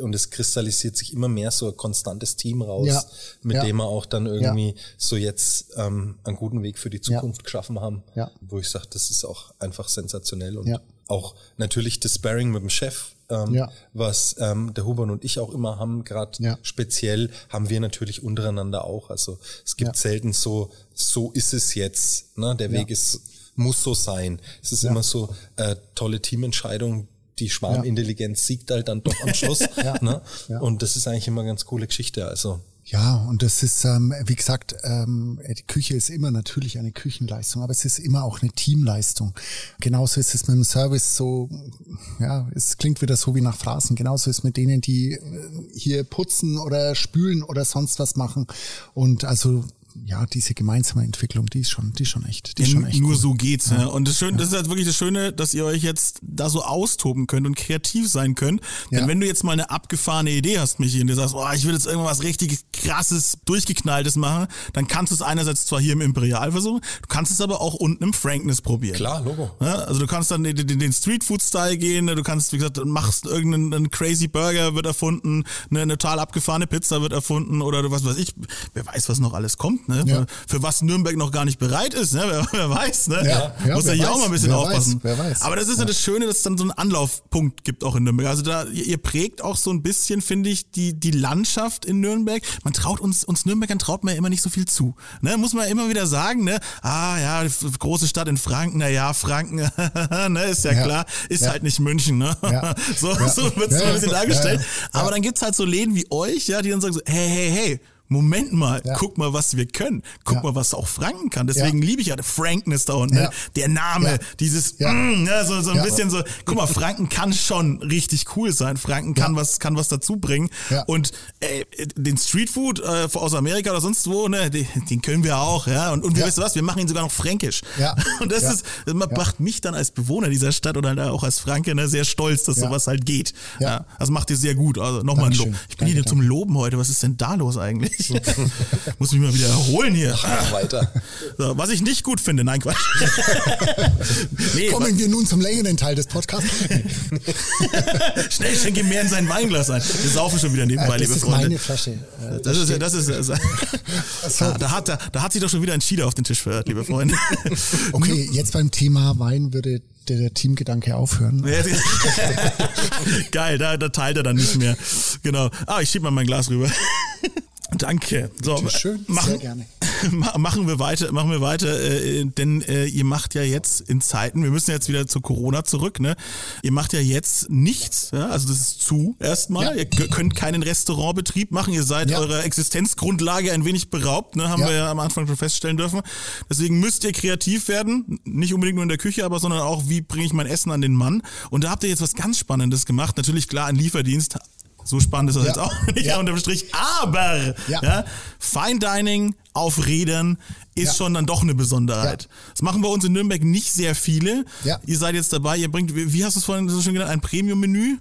und es kristallisiert sich immer mehr so ein konstantes Team raus, Ja, mit ja. dem wir auch dann irgendwie so jetzt ähm, einen guten Weg für die Zukunft geschaffen haben, Ja. wo ich sage, das ist auch einfach sensationell und Ja. auch natürlich das Sparring mit dem Chef, ähm, Ja. was ähm, der Huber und ich auch immer haben, gerade Ja. speziell haben wir natürlich untereinander auch. Also es gibt Ja. selten so, so ist es jetzt, ne? der Weg ist muss so sein. Es ist immer so äh, tolle Teamentscheidung. Die Schwarmintelligenz siegt halt dann doch am Schluss. ne? Und das ist eigentlich immer eine ganz coole Geschichte. Also Ja, und das ist, ähm, wie gesagt, ähm, die Küche ist immer natürlich eine Küchenleistung, aber es ist immer auch eine Teamleistung. Genauso ist es mit dem Service so, ja, es klingt wieder so wie nach Phrasen. Genauso ist es mit denen, die äh, hier putzen oder spülen oder sonst was machen. Und also ja, diese gemeinsame Entwicklung, die ist schon, die ist schon echt, die ist Ja, schon echt nur cool. so geht's. Ne? Und das, Schöne, das ist halt wirklich das Schöne, dass ihr euch jetzt da so austoben könnt und kreativ sein könnt. Denn Ja. wenn du jetzt mal eine abgefahrene Idee hast, Michi, und du sagst, oh, ich will jetzt irgendwas richtig krasses, durchgeknalltes machen, dann kannst du es einerseits zwar hier im Imperial versuchen, du kannst es aber auch unten im Frankness probieren. klar, Logo. Ja, also du kannst dann den, den, den Streetfood-Style gehen, ne? du kannst, wie gesagt, machst irgendeinen einen crazy Burger wird erfunden, ne? eine total abgefahrene Pizza wird erfunden oder du was weiß ich, wer weiß, was noch alles kommt, ne? Ja. Für was Nürnberg noch gar nicht bereit ist, ne? Wer, wer weiß, ne? Ja, ja, Muss ja hier weiß, auch mal ein bisschen wer aufpassen. weiß, wer weiß. Aber das ist ja das Schöne, dass es dann so einen Anlaufpunkt gibt auch in Nürnberg. Also da, ihr, prägt auch so ein bisschen, finde ich, die, die Landschaft in Nürnberg. Man traut uns, uns Nürnbergern traut man ja immer nicht so viel zu. Ne? Muss man immer wieder sagen, ne? Ah, ja, große Stadt in Franken, na ja, Franken, ne, ist ja, Ja. klar, ist Ja. halt nicht München, ne? Ja. So, so wird es ein bisschen dargestellt. Aber dann gibt's halt so Läden wie euch, ja, die dann sagen so, hey, hey, hey, Moment mal, Ja. guck mal, was wir können. Guck Ja. mal, was auch Franken kann. Deswegen liebe ich ja Frankness da unten. Ja. Ne? Der Name, Ja. dieses, Ja. mm, ja, so, so ein Ja. bisschen so, guck mal, Franken kann schon richtig cool sein. Franken kann Ja. was, kann was dazu bringen. Ja. Und äh, den Streetfood äh, aus Amerika oder sonst wo, ne, den, den können wir auch, ja. Und, und wir Ja. wissen was, wir machen ihn sogar noch fränkisch. Ja. Und das Ja. ist, das Ja. macht mich dann als Bewohner dieser Stadt oder halt auch als Franke ne, sehr stolz, dass Ja. sowas halt geht. Ja. Ja. Das macht ihr sehr gut. Also nochmal ein Lob. Ich bin hier Danke, zum Loben heute. Was ist denn da los eigentlich? Ich muss mich mal wieder erholen hier. Mach weiter. So, was ich nicht gut finde, nein, Quatsch. nee, Kommen wir nun zum längeren Teil des Podcasts. schnell schenke mehr in sein Weinglas ein. Wir saufen schon wieder nebenbei, Äh, das liebe ist Freunde. meine Flasche. Äh, Das ist, das ist, das ist so. da, hat, da, da hat sich doch schon wieder ein Schieder auf den Tisch verirrt, liebe Freunde. Okay, jetzt beim Thema Wein würde der, der Teamgedanke aufhören. Geil, da, da teilt er dann nicht mehr. Genau. Ah, ich schieb mal mein Glas rüber. Danke. So, schön, sehr machen, gerne. ma- machen wir weiter, machen wir weiter, äh, denn äh, ihr macht ja jetzt in Zeiten, wir müssen jetzt wieder zu Corona zurück, ne? Ihr macht ja jetzt nichts, ja? also das ist zu erstmal. Ja. Ihr könnt keinen Restaurantbetrieb machen, ihr seid Ja. eurer Existenzgrundlage ein wenig beraubt, ne? Haben Ja. wir ja am Anfang schon feststellen dürfen. Deswegen müsst ihr kreativ werden, nicht unbedingt nur in der Küche, aber sondern auch, wie bringe ich mein Essen an den Mann? Und da habt ihr jetzt was ganz Spannendes gemacht. Natürlich klar, ein Lieferdienst. So spannend ist das Ja. jetzt auch nicht Ja. unterm Strich. Aber Ja. ja, Fine Dining auf Rädern ist Ja. schon dann doch eine Besonderheit. Das machen bei uns in Nürnberg nicht sehr viele. Ja. Ihr seid jetzt dabei, ihr bringt, wie wie hast du es vorhin so schön genannt, ein Premium-Menü?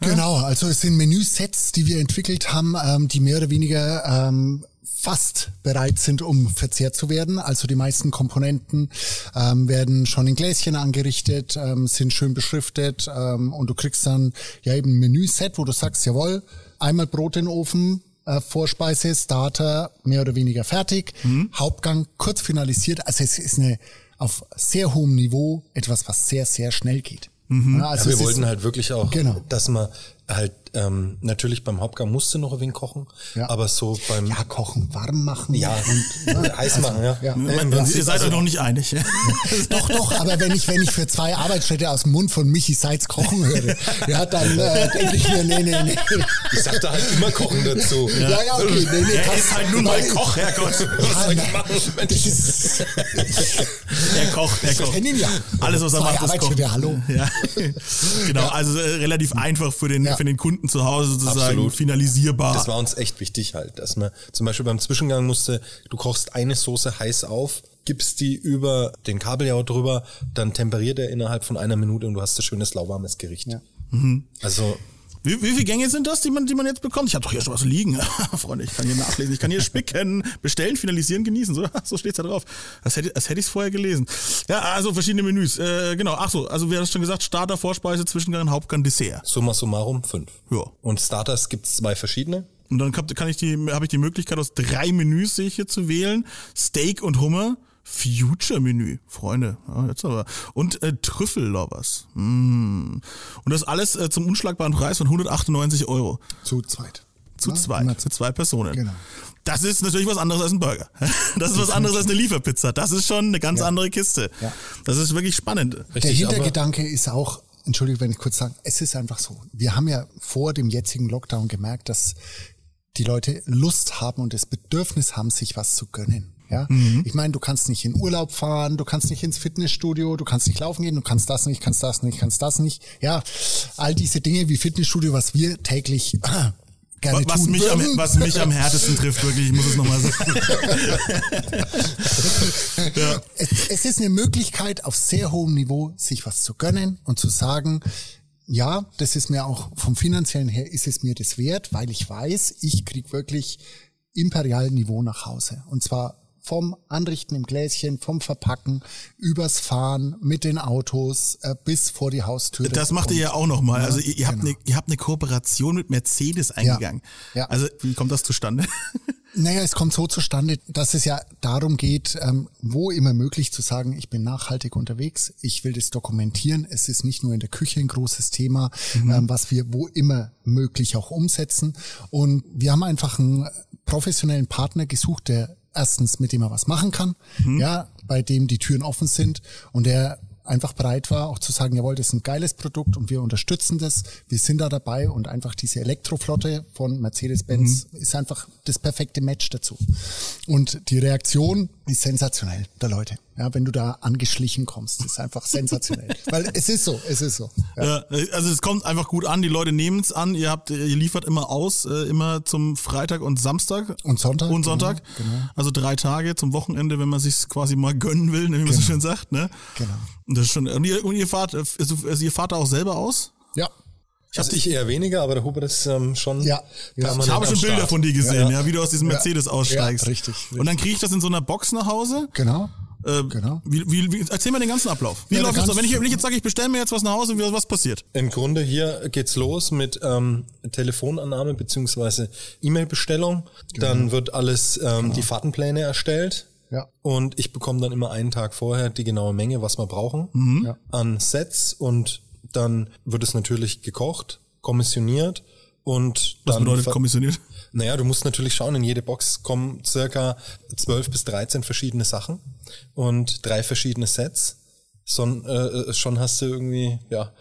Genau, also es sind Menüsets, die wir entwickelt haben, ähm, die mehr oder weniger ähm, fast bereit sind, um verzehrt zu werden. Also die meisten Komponenten ähm, werden schon in Gläschen angerichtet, ähm, sind schön beschriftet ähm, und du kriegst dann ja eben ein Menüset, wo du sagst, jawohl, einmal Brot in den Ofen, äh, Vorspeise, Starter, mehr oder weniger fertig, Hauptgang kurz finalisiert. Also es ist eine auf sehr hohem Niveau etwas, was sehr, sehr schnell geht. Ja, Ja, also wir es ist- wollten halt wirklich auch, Genau. dass man halt ähm, natürlich beim Hauptgang musste noch ein wenig kochen, Ja. aber so beim Ja, kochen, warm machen. ja, und, heiß machen, ja. ja. Im ihr Prinzip, seid euch also, noch nicht einig. Doch, doch, aber wenn ich, wenn ich für zwei Arbeitsschritte aus dem Mund von Michi Seitz kochen höre, ja, dann äh, denke ich mir, nee, nee, nee. ich sag da halt immer kochen dazu. Ja, ja, okay, nee, nee. er ist halt nun mal Koch, Herrgott. Was soll ich machen? Das ist, Er kocht, er ich kocht. kenne ihn ja. Alles, was er Zwei macht, ist Kochen. Hallo. Ja. genau, also äh, relativ einfach für den, Ja. Für den Kunden zu Hause sozusagen Absolut. finalisierbar. Das war uns echt wichtig halt, dass man zum Beispiel beim Zwischengang musste, du kochst eine Soße heiß auf, gibst die über den Kabeljau drüber, dann temperiert er innerhalb von einer Minute und du hast ein schönes lauwarmes Gericht. Ja. Also Wie, wie viele Gänge sind das, die man, die man jetzt bekommt? Ich habe doch hier schon was liegen. Freunde, ich kann hier nachlesen, ich kann hier spicken, bestellen, finalisieren, genießen. So, so steht's da drauf. Das hätte, das hätte ich vorher gelesen. Ja, also verschiedene Menüs. Äh, genau, ach so, also wir haben schon gesagt, Starter, Vorspeise, Zwischengang, Hauptgang, Dessert. summa summarum fünf. Ja. Und Starters gibt's zwei verschiedene. Und dann kann, kann ich die, habe ich die Möglichkeit, aus drei Menüs sehe ich hier zu wählen. Steak und Hummer. Future-Menü, Freunde. Ja, jetzt aber. Und äh, Trüffellovers. Mm. Und das alles äh, zum unschlagbaren Preis von 198 Euro. Zu zweit. Zu Ja, zweit, zu zwei Personen. Genau. Das ist natürlich was anderes als ein Burger. Das ist was anderes als eine Lieferpizza. Das ist schon eine ganz andere Kiste. Ja. Das ist wirklich spannend. Der Richtig, aber- Hintergedanke ist auch, entschuldige, wenn ich kurz sage, es ist einfach so. Wir haben ja vor dem jetzigen Lockdown gemerkt, dass die Leute Lust haben und das Bedürfnis haben, sich was zu gönnen. Ja, ich meine, du kannst nicht in Urlaub fahren, du kannst nicht ins Fitnessstudio, du kannst nicht laufen gehen, du kannst das nicht, kannst das nicht, kannst das nicht. Ja, all diese Dinge wie Fitnessstudio, was wir täglich gerne Was tun mich, am, was mich am härtesten trifft, wirklich, ich muss es nochmal sagen. ja. es, es ist eine Möglichkeit, auf sehr hohem Niveau sich was zu gönnen und zu sagen, ja, das ist mir auch vom finanziellen her, ist es mir das wert, weil ich weiß, ich krieg wirklich imperial Niveau nach Hause. Und zwar vom Anrichten im Gläschen, vom Verpacken, übers Fahren mit den Autos äh, bis vor die Haustüre. Das macht ihr ja auch nochmal. Also ihr, ihr, habt genau. eine, ihr habt eine Kooperation mit Mercedes eingegangen. Ja. Also wie kommt das zustande? Naja, es kommt so zustande, dass es ja darum geht, ähm, wo immer möglich zu sagen, ich bin nachhaltig unterwegs, ich will das dokumentieren. Es ist nicht nur in der Küche ein großes Thema, ähm, was wir wo immer möglich auch umsetzen. Und wir haben einfach einen professionellen Partner gesucht, der erstens mit dem er was machen kann, ja, bei dem die Türen offen sind und der einfach bereit war, auch zu sagen, jawohl, das ist ein geiles Produkt und wir unterstützen das, wir sind da dabei und einfach diese Elektroflotte von Mercedes-Benz ist einfach das perfekte Match dazu. Und die Reaktion ist sensationell der Leute. Ja, wenn du da angeschlichen kommst, ist einfach sensationell. Weil es ist so, es ist so. Ja. Ja, also es kommt einfach gut an, die Leute nehmen es an, ihr habt, ihr liefert immer aus, äh, immer zum Freitag und Samstag. Und Sonntag, Und genau, Sonntag. genau. Also drei Tage zum Wochenende, wenn man sich quasi mal gönnen will, ne, wie man so schön sagt. Ne? Genau. Und das ist schon, und ihr, und ihr fahrt, also, also ihr fahrt da auch selber aus? Ja. Ich also ich eher weniger, aber der Hubert ist ähm, schon. Ja, ja. Ich habe schon Bilder von dir gesehen, ja, ja wie du aus diesem Mercedes aussteigst. Ja, richtig, richtig. Und dann kriege ich das in so einer Box nach Hause. Genau. Äh, genau. Wie, wie, wie, erzähl mir den ganzen Ablauf. Wie ja, läuft das? Wenn ich, wenn ich jetzt sage, ich bestelle mir jetzt was nach Hause, wie, was passiert? Im Grunde hier geht's los mit ähm, Telefonannahme beziehungsweise E-Mail-Bestellung. Genau. Dann wird alles ähm, genau. die Fahrtenpläne erstellt. Ja. Und ich bekomme dann immer einen Tag vorher die genaue Menge, was wir brauchen, mhm. an Sets und dann wird es natürlich gekocht, kommissioniert und Was dann bedeutet kommissioniert? Naja, du musst natürlich schauen, in jede Box kommen circa 12 bis 13 verschiedene Sachen und drei verschiedene Sets. Schon, äh, schon hast du irgendwie, ja,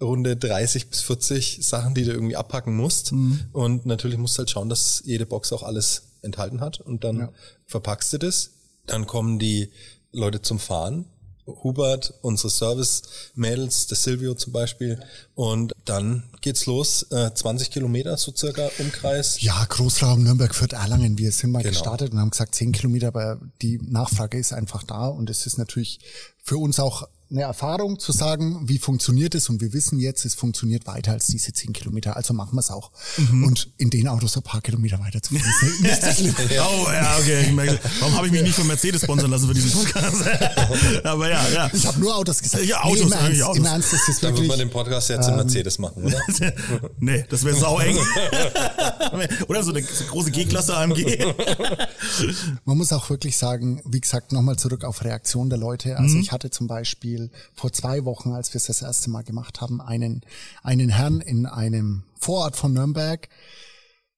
Runde 30 bis 40 Sachen, die du irgendwie abpacken musst. Mhm. Und natürlich musst du halt schauen, dass jede Box auch alles enthalten hat. Und dann ja. verpackst du das. Dann kommen die Leute zum Fahren Hubert, unsere Service-Mädels, der Silvio zum Beispiel. Und dann geht's los, äh, 20 Kilometer so circa Umkreis. Ja, Großraum Nürnberg, Fürth, Erlangen. Wir sind mal genau. gestartet und haben gesagt 10 Kilometer, aber die Nachfrage ist einfach da und es ist natürlich für uns auch eine Erfahrung zu sagen, wie funktioniert es und wir wissen jetzt, es funktioniert weiter als diese zehn Kilometer, also machen wir es auch. Mhm. Und in den Autos ein paar Kilometer weiter zu fahren. oh ja, okay. Ich merke, warum habe ich mich nicht von Mercedes sponsern lassen für diesen Podcast? Aber ja, ja. Ich habe nur Autos gesagt. Ja, Autos, nee, im, Ernst, Autos. im Ernst ist wirklich. Dann wird man den Podcast jetzt ähm, in Mercedes machen, oder? nee, das wäre sau eng. oder so eine, so eine große G-Klasse AMG. man muss auch wirklich sagen, wie gesagt, nochmal zurück auf Reaktion der Leute. Also mhm. ich hatte zum Beispiel Beispiel vor zwei Wochen, als wir es das erste Mal gemacht haben, einen, einen Herrn in einem Vorort von Nürnberg.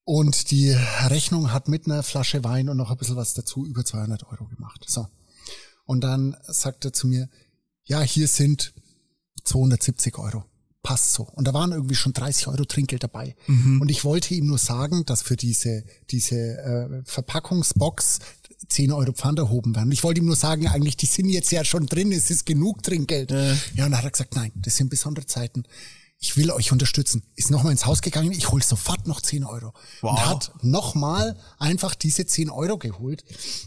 Und die Rechnung hat mit einer Flasche Wein und noch ein bisschen was dazu über 200 Euro gemacht. So. Und dann sagt er zu mir, ja, hier sind 270 Euro. Passt so. Und da waren irgendwie schon 30 Euro Trinkgeld dabei. Mhm. Und ich wollte ihm nur sagen, dass für diese, diese äh, Verpackungsbox 10 Euro Pfand erhoben werden. Ich wollte ihm nur sagen, eigentlich, die sind jetzt ja schon drin, es ist genug Trinkgeld. Ja, ja und dann hat er gesagt, nein, das sind besondere Zeiten ich will euch unterstützen. Ist nochmal ins Haus gegangen, ich hole sofort noch 10 Euro. Wow. Und hat nochmal einfach diese 10 Euro geholt.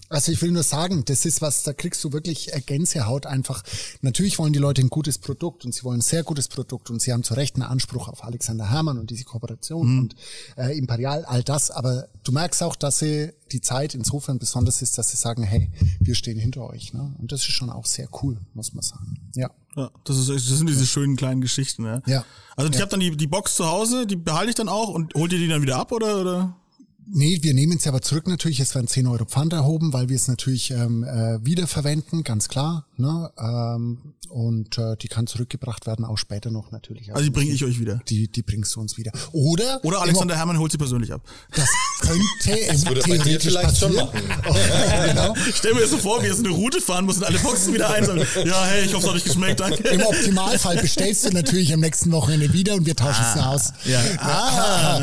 Also ich will nur sagen, das ist was, da kriegst du wirklich Gänsehaut einfach. Natürlich wollen die Leute ein gutes Produkt und sie wollen ein sehr gutes Produkt und sie haben zu Recht einen Anspruch auf Alexander Hermann und diese Kooperation mhm. und äh, Imperial, all das. Aber du merkst auch, dass sie die Zeit insofern besonders ist, dass sie sagen, hey, wir stehen hinter euch. Ne? Und das ist schon auch sehr cool, muss man sagen. Ja. Ja, das, ist, das sind diese schönen kleinen Geschichten, ja. Ja. Also ich ja. habe dann die, die Box zu Hause, die behalte ich dann auch und holt ihr die dann wieder ab oder? oder? Nee, wir nehmen es aber zurück natürlich. Es werden 10 Euro Pfand erhoben, weil wir es natürlich ähm, äh, wiederverwenden, ganz klar. Ne? Ähm, und äh, die kann zurückgebracht werden, auch später noch natürlich. Also die bringe ich euch wieder? Die, die bringst du uns wieder. Oder Oder Alexander immer, Hermann holt sie persönlich ab. Das könnte das würde theoretisch vielleicht schon machen. genau. Stell mir das so vor, wie jetzt eine Route fahren muss und alle Boxen wieder einsammeln. Ja, hey, ich hoffe, es hat euch geschmeckt, danke. Im Optimalfall bestellst du natürlich am nächsten Wochenende wieder und wir tauschen es ah, aus. Ja. Ah.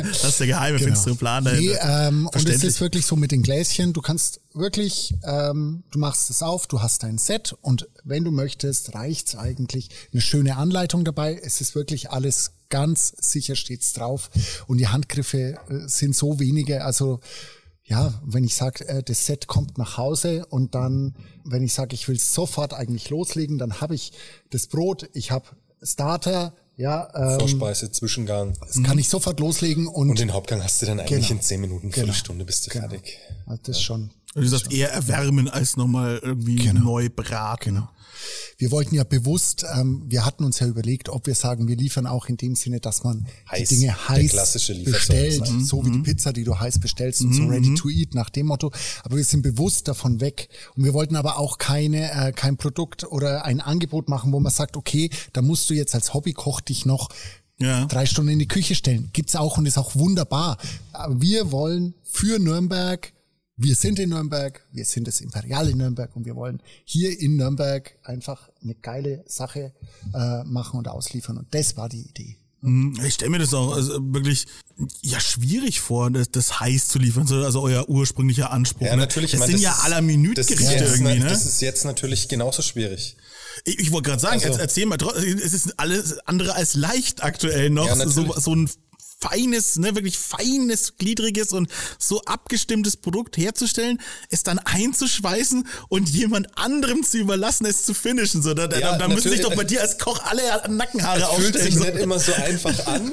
das ist der geheime genau finstere Plan dahinter. Nee, ähm, und es ist wirklich so mit den Gläschen, du kannst wirklich, ähm, du machst es auf, du hast dein Set und wenn du möchtest, reicht's eigentlich. Eine schöne Anleitung dabei. Es ist wirklich alles ganz sicher steht's drauf und die Handgriffe äh, sind so wenige, also ja, wenn ich sage, äh, das Set kommt nach Hause und dann, wenn ich sage, ich will sofort eigentlich loslegen, dann habe ich das Brot, ich habe Starter, ja, ähm, Vorspeise, Zwischengang. Das kann ich sofort loslegen und. Und den Hauptgang hast du dann eigentlich genau, in zehn Minuten, genau, Viertelstunde bist du genau. fertig. Also das ja. schon. Du sagst eher erwärmen als nochmal irgendwie genau. neu braten. Genau. Wir wollten ja bewusst, ähm, wir hatten uns ja überlegt, ob wir sagen, wir liefern auch in dem Sinne, dass man heiß, die Dinge heiß bestellt, mhm. so wie die mhm. Pizza, die du heiß bestellst, mhm. so ready to eat nach dem Motto. Aber wir sind bewusst davon weg und wir wollten aber auch keine äh, kein Produkt oder ein Angebot machen, wo man sagt, okay, da musst du jetzt als Hobbykoch dich noch ja. drei Stunden in die Küche stellen. Gibt's auch und ist auch wunderbar. Aber wir wollen für Nürnberg wir sind in Nürnberg, wir sind das Imperial in Nürnberg und wir wollen hier in Nürnberg einfach eine geile Sache äh, machen und ausliefern. Und das war die Idee. Mhm. Ich stelle mir das auch also wirklich ja schwierig vor, das, das heiß zu liefern, also euer ursprünglicher Anspruch. Ja, ne? natürlich. Das meine, sind das ja aller Minute Gerichte irgendwie, ne? Das ist jetzt natürlich genauso schwierig. Ich, ich wollte gerade sagen, also, erzähl mal, es ist alles andere als leicht aktuell noch, ja, so, so ein feines, ne, wirklich feines, gliedriges und so abgestimmtes Produkt herzustellen, es dann einzuschweißen und jemand anderem zu überlassen, es zu finishen. So, da, da, Ja, da müssen sich doch bei dir als Koch alle Nackenhaare Fühlt aufstellen. sich So. nicht immer so einfach an.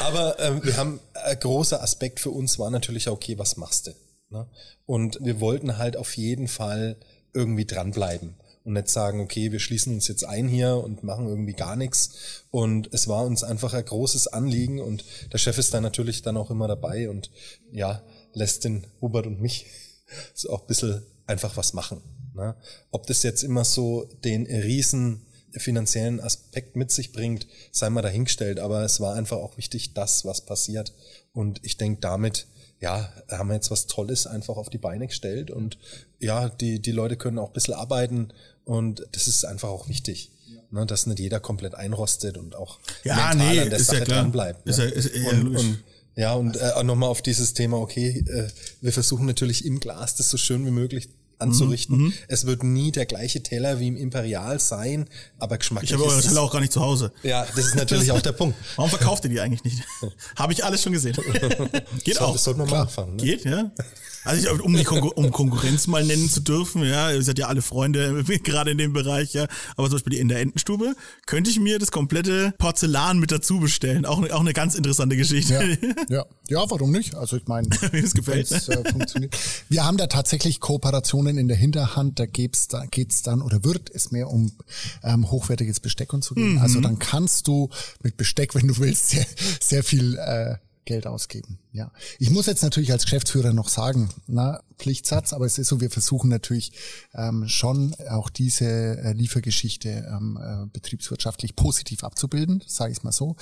Aber ähm, wir haben ein großer Aspekt für uns war natürlich okay, was machst du? Ne? Und wir wollten halt auf jeden Fall irgendwie dranbleiben und nicht sagen, okay, wir schließen uns jetzt ein hier und machen irgendwie gar nichts. Und es war uns einfach ein großes Anliegen und der Chef ist da natürlich dann auch immer dabei und ja, lässt den Hubert und mich so auch ein bisschen einfach was machen. Ne? Ob das jetzt immer so den riesen finanziellen Aspekt mit sich bringt, sei mal dahingestellt, aber es war einfach auch wichtig, dass was passiert. Und ich denke, damit ja, haben wir jetzt was Tolles einfach auf die Beine gestellt und ja, die, die Leute können auch ein bisschen arbeiten und das ist einfach auch wichtig. Ne, dass nicht jeder komplett einrostet und auch Ja, mental nee, an der ist ja Sache klar. dranbleibt. Ist ne? ja- ist ja und, logisch. und, ja, und äh, nochmal auf dieses Thema, okay, äh, wir versuchen natürlich im Glas das so schön wie möglich anzurichten. Mhm, Es wird nie der gleiche Teller wie im Imperial sein, aber geschmacklich Ich habe eure ist es- Teller auch gar nicht zu Hause. Ja, das ist natürlich auch der Punkt. Warum verkauft ihr die eigentlich nicht? Habe ich alles schon gesehen. Geht So, auch. das sollten wir mal anfangen. Ne? Geht, ja. Also ich, um die Konkur um Konkurrenz mal nennen zu dürfen, ja, ihr seid ja alle Freunde, gerade in dem Bereich, ja. Aber zum Beispiel in der Entenstube könnte ich mir das komplette Porzellan mit dazu bestellen. Auch, auch eine ganz interessante Geschichte. Ja, ja. ja, warum nicht? Also ich meine, das gefällt. wenn's, äh, funktioniert. Wir haben da tatsächlich Kooperationen in der Hinterhand. Da geht's da geht's dann oder wird es mehr um ähm, hochwertiges Besteck und so gehen. Also dann kannst du mit Besteck, wenn du willst, sehr, sehr viel äh, Geld ausgeben. Ja, ich muss jetzt natürlich als Geschäftsführer noch sagen, na Pflichtsatz, aber es ist so, wir versuchen natürlich ähm, schon auch diese äh, Liefergeschichte ähm, äh, betriebswirtschaftlich positiv abzubilden, sage ich mal so.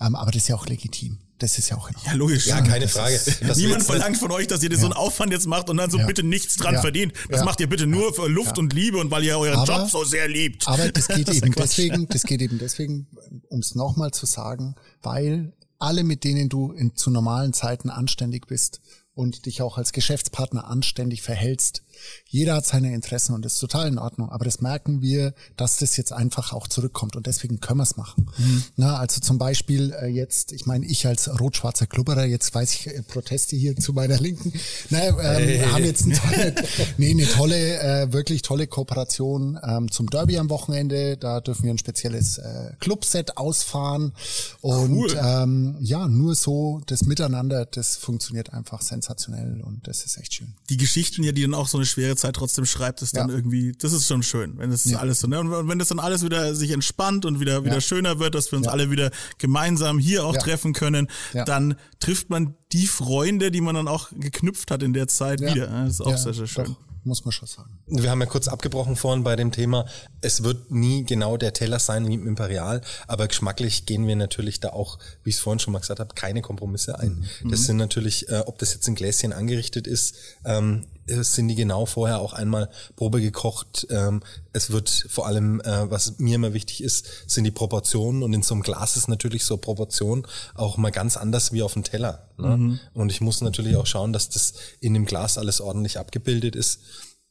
Ähm, aber das ist ja auch legitim. Das ist ja auch. Ja, logisch. Ja, keine das Frage. Das Niemand verlangt von euch, dass ihr das so einen Aufwand jetzt macht und dann so Ja. bitte nichts dran Ja. verdient. Das Ja. macht ihr bitte nur für Luft und Liebe und weil ihr euren Aber- Job so sehr liebt. Aber das geht ist eben ja deswegen, das geht eben deswegen, um es nochmal zu sagen, weil alle, mit denen du in, zu normalen Zeiten anständig bist und dich auch als Geschäftspartner anständig verhältst, jeder hat seine Interessen und das ist total in Ordnung. Aber das merken wir, dass das jetzt einfach auch zurückkommt und deswegen können wir es machen. Mhm. Na, also zum Beispiel äh, jetzt, ich meine, ich als rot-schwarzer Klubberer, jetzt weiß ich äh, Proteste hier zu meiner Linken, na, ähm, haben jetzt eine tolle, nee, eine tolle, äh, wirklich tolle Kooperation ähm, zum Derby am Wochenende. Da dürfen wir ein spezielles äh, Clubset ausfahren und Cool. ähm, ja, nur so das Miteinander, das funktioniert einfach sensationell und das ist echt schön. die Geschichten ja, die dann auch so eine schwere Zeit trotzdem schreibt, ist dann Ja. irgendwie, das ist schon schön, wenn es alles so, ne? Und wenn das dann alles wieder sich entspannt und wieder, wieder Ja. schöner wird, dass wir uns Ja. alle wieder gemeinsam hier auch Ja. treffen können, Ja. dann trifft man die Freunde, die man dann auch geknüpft hat in der Zeit Ja. wieder. Das ist auch Ja, sehr, sehr schön. Doch, muss man schon sagen. Wir haben ja kurz abgebrochen vorhin bei dem Thema, es wird nie genau der Teller sein wie im Imperial, aber geschmacklich gehen wir natürlich da auch, wie ich es vorhin schon mal gesagt habe, keine Kompromisse ein. Das sind natürlich, äh, ob das jetzt in Gläschen angerichtet ist, ähm, es sind die genau vorher auch einmal Probe gekocht. Ähm, es wird vor allem, äh, was mir immer wichtig ist, sind die Proportionen und in so einem Glas ist natürlich so Proportion auch mal ganz anders wie auf dem Teller. Ne? Und ich muss natürlich auch schauen, dass das in dem Glas alles ordentlich abgebildet ist.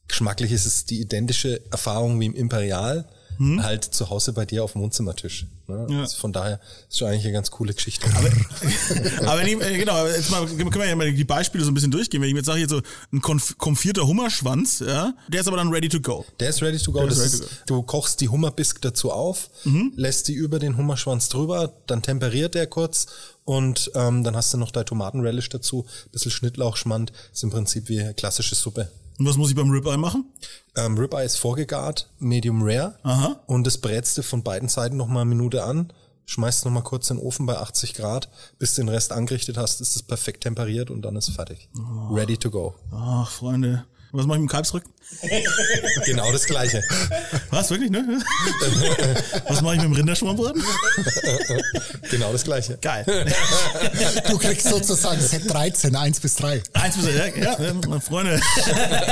Geschmacklich ist es die identische Erfahrung wie im Imperial, halt zu Hause bei dir auf dem Wohnzimmertisch. Ne? Ja. Also von daher ist schon eigentlich eine ganz coole Geschichte. Aber wenn ich, äh, genau, jetzt mal, können wir ja mal die Beispiele so ein bisschen durchgehen. Wenn ich mir jetzt sage, hier so ein konf konfierter Hummerschwanz, ja, der ist aber dann ready to go. Der ist ready to go. Der ist Das ready ist, to du kochst die Hummerbisk dazu auf, lässt die über den Hummerschwanz drüber, dann temperiert der kurz und ähm, dann hast du noch dein Tomatenrelish dazu, bisschen Schnittlauchschmand, ist im Prinzip wie klassische Suppe. Und was muss ich beim Ribeye machen? Ähm, Ribeye ist vorgegart, medium rare. Aha. Und das brätst du von beiden Seiten noch mal eine Minute an, schmeißt noch mal kurz in den Ofen bei 80 Grad, bis du den Rest angerichtet hast, ist es perfekt temperiert und dann ist fertig. Ready to go. Ach, Freunde. Was mache ich mit dem Kalbsrücken? Genau das Gleiche. Was, wirklich, ne? Was mache ich mit dem Rinderschwammbrat? Genau das Gleiche. Geil. Du kriegst sozusagen Set 13, 1 bis 3. Eins bis, ja, ja, ja, Freunde.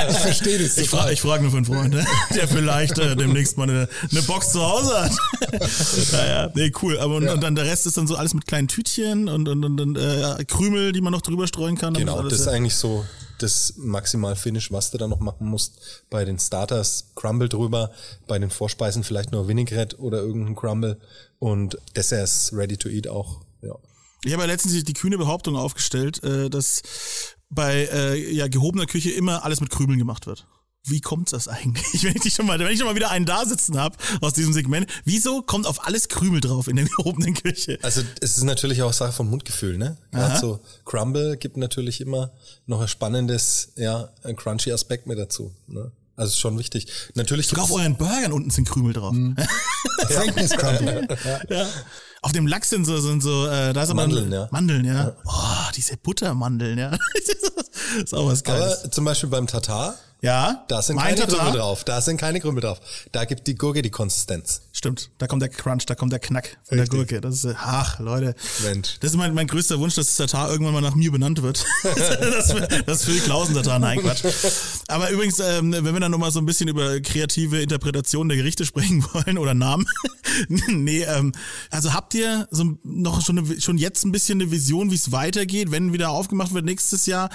Ich verstehe das. Ich frage ich frag nur für einen Freund, ne? der vielleicht äh, demnächst mal eine, eine Box zu Hause hat. naja, nee, cool. Aber und, und dann der Rest ist dann so alles mit kleinen Tütchen und, und, und, und äh, Krümel, die man noch drüber streuen kann. Genau, alles, das ist äh, eigentlich so das maximal Finish, was du da noch machen musst. Bei den Starters Crumble drüber, bei den Vorspeisen vielleicht nur Vinaigrette oder irgendein Crumble und Desserts ready to eat auch. Ja. Ich habe ja letztens die kühne Behauptung aufgestellt, äh, dass bei äh, ja, gehobener Küche immer alles mit Krümeln gemacht wird. Wie kommt das eigentlich? Wenn ich schon mal, wenn ich schon mal wieder einen da sitzen habe aus diesem Segment, wieso kommt auf alles Krümel drauf in der gehobenen Küche? Also es ist natürlich auch Sache vom Mundgefühl, ne? Gerade so Crumble gibt natürlich immer noch ein spannendes, ja, ein crunchy Aspekt mit dazu. Ne? Also ist schon wichtig. Natürlich Sogar auf euren Burgern unten sind Krümel drauf. Frankness Crumble. Ja. Auf dem Lachs sind so, sind so, äh, da ist aber Mandeln, ja. Mandeln, ja. Oh, diese Buttermandeln, ja. das ist auch was Geiles. aber zum Beispiel beim Tatar, ja, da sind keine. Krümel drauf. Da sind keine Krümel drauf. Da gibt die Gurke die Konsistenz. Stimmt, da kommt der Crunch, da kommt der Knack von der Richtig. Gurke. Das ist, ach, Leute. Mensch. Das ist mein, mein größter Wunsch, dass das Tatar irgendwann mal nach mir benannt wird. das, das Phil Klausen Tatar, nein, Quatsch. Aber übrigens, ähm, wenn wir dann nochmal so ein bisschen über kreative Interpretationen der Gerichte sprechen wollen oder Namen. nee, ähm, also habt ihr so noch schon, eine, schon jetzt ein bisschen eine Vision, wie es weitergeht, wenn wieder aufgemacht wird nächstes Jahr?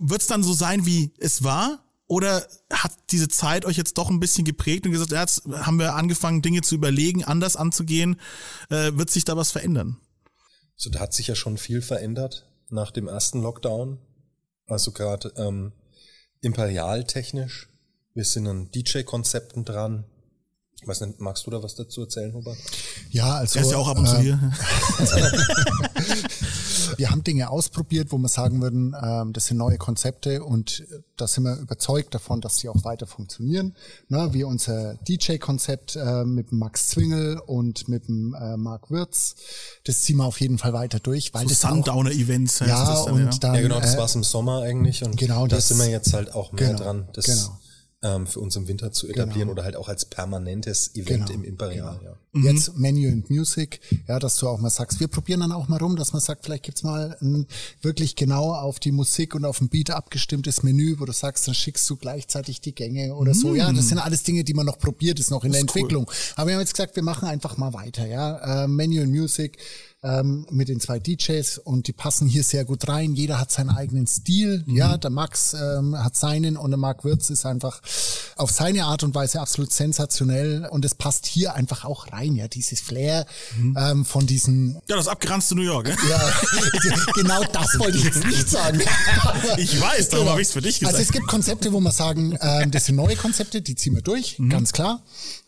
Wird es dann so sein, wie es war? Oder hat diese Zeit euch jetzt doch ein bisschen geprägt und gesagt, ja, jetzt haben wir angefangen, Dinge zu überlegen, anders anzugehen? Äh, wird sich da was verändern? So, da hat sich ja schon viel verändert nach dem ersten Lockdown. Also gerade ähm, imperialtechnisch. Wir sind an DJ-Konzepten dran. Ich weiß nicht, magst du da was dazu erzählen, Hubert? Ja, also Er ist ja auch ab und zu äh, hier. wir haben Dinge ausprobiert, wo wir sagen würden, ähm, das sind neue Konzepte und äh, da sind wir überzeugt davon, dass die auch weiter funktionieren. Na, wie unser DJ-Konzept äh, mit dem Max Zwingel und mit dem äh, Marc Würz. Das ziehen wir auf jeden Fall weiter durch, weil So das auch, Sundowner-Events heißt ja, das dann, und ja. dann, ja, genau, das äh, war's im Sommer eigentlich und genau, da das- sind wir jetzt halt auch mehr genau, dran, das genau. Ähm, für uns im Winter zu etablieren Genau. oder halt auch als permanentes Event Genau, im Imperial. Ja. Jetzt Menu and Music, ja, dass du auch mal sagst, wir probieren dann auch mal rum, dass man sagt, vielleicht gibt's mal ein wirklich genau auf die Musik und auf den Beat abgestimmtes Menü, wo du sagst, dann schickst du gleichzeitig die Gänge oder so. Ja, das sind alles Dinge, die man noch probiert, ist noch in der ist cool. Entwicklung. Aber wir haben jetzt gesagt, wir machen einfach mal weiter, ja. Äh, Menu and Music ähm, mit den zwei DJs und die passen hier sehr gut rein. Jeder hat seinen eigenen Stil, Mhm. ja. Der Max ähm, hat seinen und der Marc Würz ist einfach auf seine Art und Weise absolut sensationell und es passt hier einfach auch rein, ja. Dieses Flair Mhm. ähm, von diesen Ja, das abgeranzte New York. Ja? ja, genau das wollte ich jetzt nicht sagen. Ich weiß, darum habe ich's für dich gesagt. Also es gibt Konzepte, wo man sagen, ähm, das sind neue Konzepte, die ziehen wir durch, Mhm. ganz klar.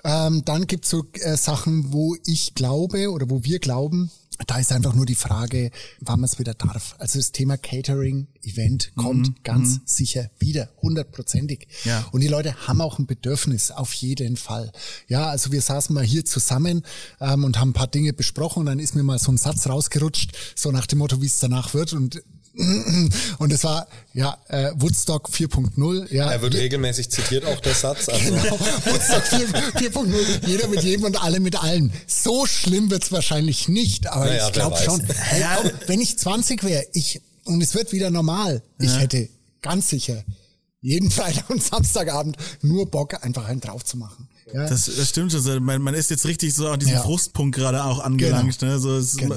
Ähm, dann gibt's so äh, Sachen, wo ich glaube oder wo wir glauben, da ist einfach nur die Frage, wann man es wieder darf. Also das Thema Catering, Event kommt ganz sicher wieder, hundertprozentig. Mhm. Ja. Und die Leute haben auch ein Bedürfnis, auf jeden Fall. Ja, also wir saßen mal hier zusammen ähm, und haben ein paar Dinge besprochen und dann ist mir mal so ein Satz rausgerutscht, so nach dem Motto, wie es danach wird und und es war ja äh, Woodstock 4.0. Ja, Er wird regelmäßig zitiert, auch der Satz. Also, Genau, Woodstock 4 4.0, jeder mit jedem und alle mit allen. So schlimm wird's wahrscheinlich nicht, aber Naja, ich glaube schon. Hey, komm, wenn ich 20 wäre, ich und es wird wieder normal, ich hätte ganz sicher jeden Freitag und Samstagabend nur Bock, einfach einen drauf zu machen. Ja, Das, das stimmt also man, man ist jetzt richtig so an diesem Ja. Frustpunkt gerade auch angelangt. Ne? So, es, Genau.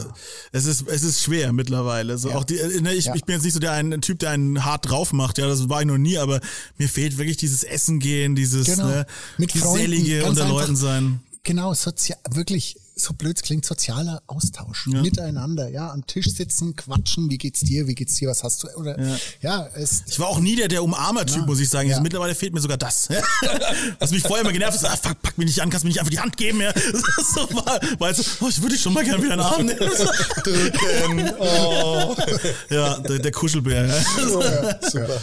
es, ist, es ist schwer mittlerweile. So, Ja. auch die, äh, ne, ich, ich bin jetzt nicht so der ein Typ, der einen hart drauf macht. Ja, das war ich noch nie, aber mir fehlt wirklich dieses Essen gehen, dieses Genau. ne, Mit Freunden, gesellige unter. Leuten sein. Genau, sozial, wirklich, so blöd klingt, sozialer Austausch miteinander, ja, am Tisch sitzen, quatschen, wie geht's dir, wie geht's dir, was hast du, oder, ja, es, Ich war auch nie der, der Umarmer-Typ, muss ich sagen. Ja. Also mittlerweile fehlt mir sogar das. Was mich vorher immer genervt hat, ah, fuck, pack mich nicht an, kannst mir nicht einfach die Hand geben. Ja. So war, jetzt so, oh, ich würde dich schon mal gerne wieder in den Arm nehmen. Drücken. Oh. Ja, der, der Kuschelbär. Ja. Super.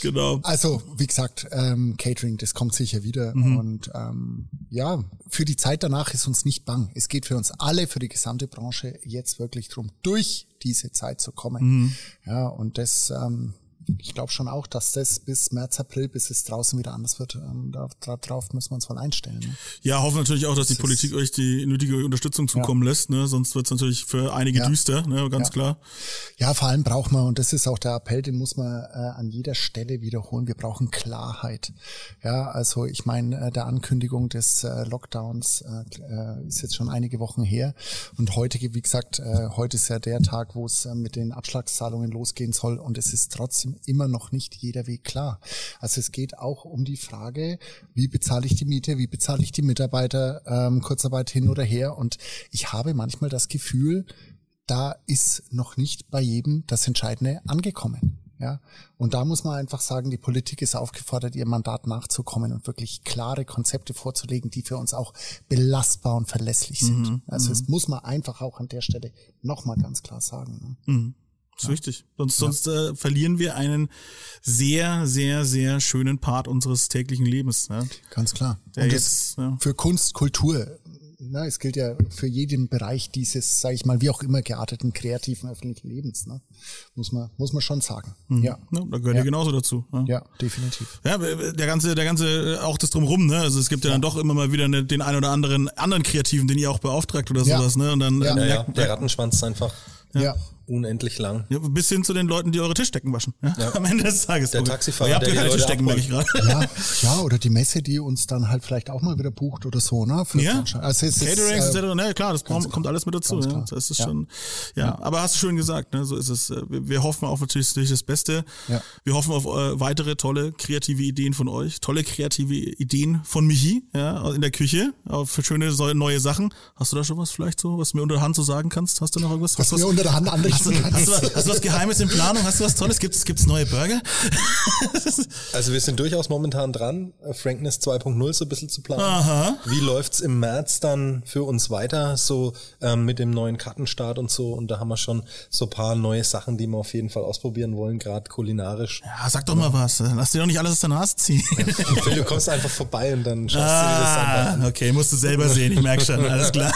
Genau. Also, wie gesagt, ähm, Catering, das kommt sicher wieder. Und ähm, ja, für die Zeit danach ist uns nicht bang. Es geht für uns alle, für die gesamte Branche jetzt wirklich drum, durch diese Zeit zu kommen. Ja, und das, ähm, ich glaube schon auch, dass das bis März, April, bis es draußen wieder anders wird, ähm, da, drauf müssen wir uns mal einstellen. Ne? Ja, hoffen natürlich auch, dass die Politik euch die nötige Unterstützung zukommen lässt. Ne? Sonst wird es natürlich für einige Ja. düster, ne? ganz Ja. klar. Ja, vor allem braucht man, und das ist auch der Appell, den muss man äh, an jeder Stelle wiederholen, wir brauchen Klarheit. Ja, also ich meine, äh, der Ankündigung des äh, Lockdowns äh, äh, ist jetzt schon einige Wochen her. Und heute, wie gesagt, äh, heute ist ja der Tag, wo es äh, mit den Abschlagszahlungen losgehen soll. Und es ist trotzdem immer noch nicht jeder Weg klar. Also es geht auch um die Frage, wie bezahle ich die Miete, wie bezahle ich die Mitarbeiter, ähm, Kurzarbeit hin oder her. Und ich habe manchmal das Gefühl, da ist noch nicht bei jedem das Entscheidende angekommen. Ja, und da muss man einfach sagen, die Politik ist aufgefordert, ihr Mandat nachzukommen und wirklich klare Konzepte vorzulegen, die für uns auch belastbar und verlässlich sind. Mhm, also das muss man einfach auch an der Stelle nochmal ganz klar sagen. Ne? Mhm. Das ist wichtig. Sonst, sonst äh, verlieren wir einen sehr, sehr, sehr schönen Part unseres täglichen Lebens. Ne? Ganz klar. Der und jetzt, ja. für Kunst, Kultur, na, es gilt ja für jeden Bereich dieses, sage ich mal, wie auch immer gearteten kreativen öffentlichen Lebens. Ne? Muss man, muss man schon sagen. Ja. Ja, da gehört ja. Ja. genauso dazu. Ja. ja, definitiv. Ja, der ganze, der ganze, auch das drumrum, ne? Also es gibt ja, dann doch immer mal wieder ne, den einen oder anderen anderen Kreativen, den ihr auch beauftragt oder Ja. sowas, ne? Und dann Ja. ähm, Ja, ja, der Rattenschwanz ist einfach Ja. Unendlich lang. Ja, bis hin zu den Leuten, die eure Tischdecken waschen. Ja? Am Ende des Tages. Der. Taxifahrer, Ihr habt ja keine die Leute Tischdecken, merke ich gerade. Ja, ja, oder die Messe, die uns dann halt vielleicht auch mal wieder bucht oder so, ne? Für Ja, also es ist, Caterings äh, etc. Ne, klar, das kommt, klar. alles mit dazu. Ja. klar. Das ist Ja. schon, ja. Aber hast du schön gesagt, ne? So ist es. Äh, Wir, wir hoffen auf natürlich das Beste. Ja. Wir hoffen auf äh, weitere tolle kreative Ideen von euch, tolle kreative Ideen von Michi, ja, in der Küche, auf für schöne neue Sachen. Hast du da schon was vielleicht so, was du mir unter der Hand so sagen kannst? Hast du noch irgendwas? was Hast du mir unter der Hand Hast du, hast, du was, hast du was Geheimes in Planung? Hast du was Tolles? Gibt's gibt's neue Burger? Also wir sind durchaus momentan dran, äh, Frankness 2.0 so ein bisschen zu planen. Aha. Wie läuft's im März dann für uns weiter, so ähm, mit dem neuen Kartenstart und so? Und da haben wir schon so ein paar neue Sachen, die wir auf jeden Fall ausprobieren wollen, gerade kulinarisch. Ja, sag doch mal was. Lass dir doch nicht alles aus der Nase ziehen. Phil, du kommst einfach vorbei und dann schaust du dir das an. Ah, okay, musst du selber sehen, ich merke schon, alles klar.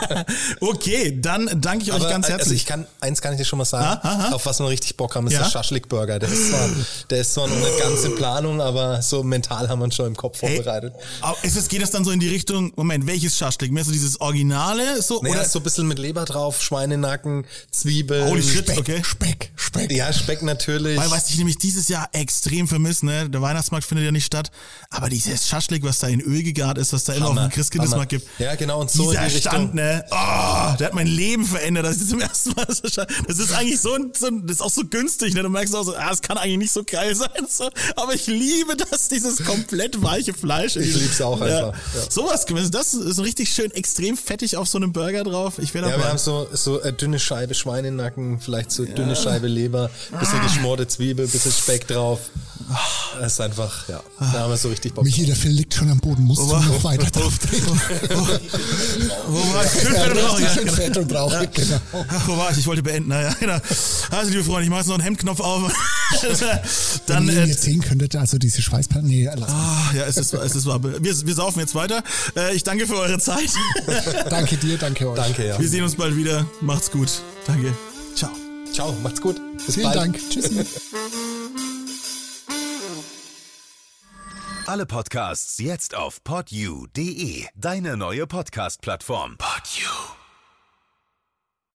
okay, dann danke ich euch Aber, ganz Also herzlich. ich kann, eins kann ich dir schon mal sagen, auf was wir richtig Bock haben, ist Ja? der Schaschlik-Burger. Der ist zwar, der ist zwar noch nicht ganz in Planung, aber so mental haben wir ihn schon im Kopf Hey, vorbereitet. aber ist es, geht das dann so in die Richtung, Moment, welches Schaschlik? Mehr so dieses Originale? So, Naja, oder? ist so ein bisschen mit Leber drauf, Schweinenacken, Zwiebeln. Holy shit, Speck, okay. Speck, Speck. Ja, Speck natürlich. Weil, was ich nämlich dieses Jahr extrem vermisse, ne? Der Weihnachtsmarkt findet ja nicht statt, aber dieses Schaschlik, was da in Öl gegart ist, was da immer auf dem Christkindlesmarkt Hammer. gibt. Ja, genau, und so Dieser in die Richtung. Stand, ne? Oh, der hat mein Leben verändert. Das ist zum ersten Mal so Das ist eigentlich so ein, so ein das ist auch so günstig, ne? Du merkst auch so, ah, das kann eigentlich nicht so geil sein. So, aber ich liebe das, dieses komplett weiche Fleisch. Ich lieb's auch einfach, ja. Sowas gewesen. Das ist so richtig schön extrem fettig auf so einem Burger drauf. Ich wäre Ja, wir haben so, so eine dünne Scheibe Schweinenacken, vielleicht so dünne Scheibe Leber, bisschen geschmorte Zwiebel, bisschen Speck drauf. Das ist einfach, ja, da haben wir so richtig Bock. Michi, der Phil liegt schon am Boden, musst du war- noch weiter drauf treten. Wo war ich? Schön Ja, fett und rauchig, richtig ja, schön genau. fett und rauchig, genau. Ach, wo war ich? Ich wollte beenden. Naja, genau. Also, liebe Freunde, ich mache jetzt noch einen Hemdknopf auf. Dann, Wenn ihr äh, jetzt sehen könntet, also diese Schweißperlen, nee, lass ah, ja, es ist, es ist wahr. Wir, wir saufen jetzt weiter. Äh, ich danke für eure Zeit. Danke dir, danke euch. Danke, ja. Wir sehen uns bald wieder. Macht's gut. Danke. Ciao. Ciao, macht's gut. Bis Vielen bald. Dank. Tschüssi. Alle Podcasts jetzt auf podyou.de, deine neue Podcast-Plattform. Podyou.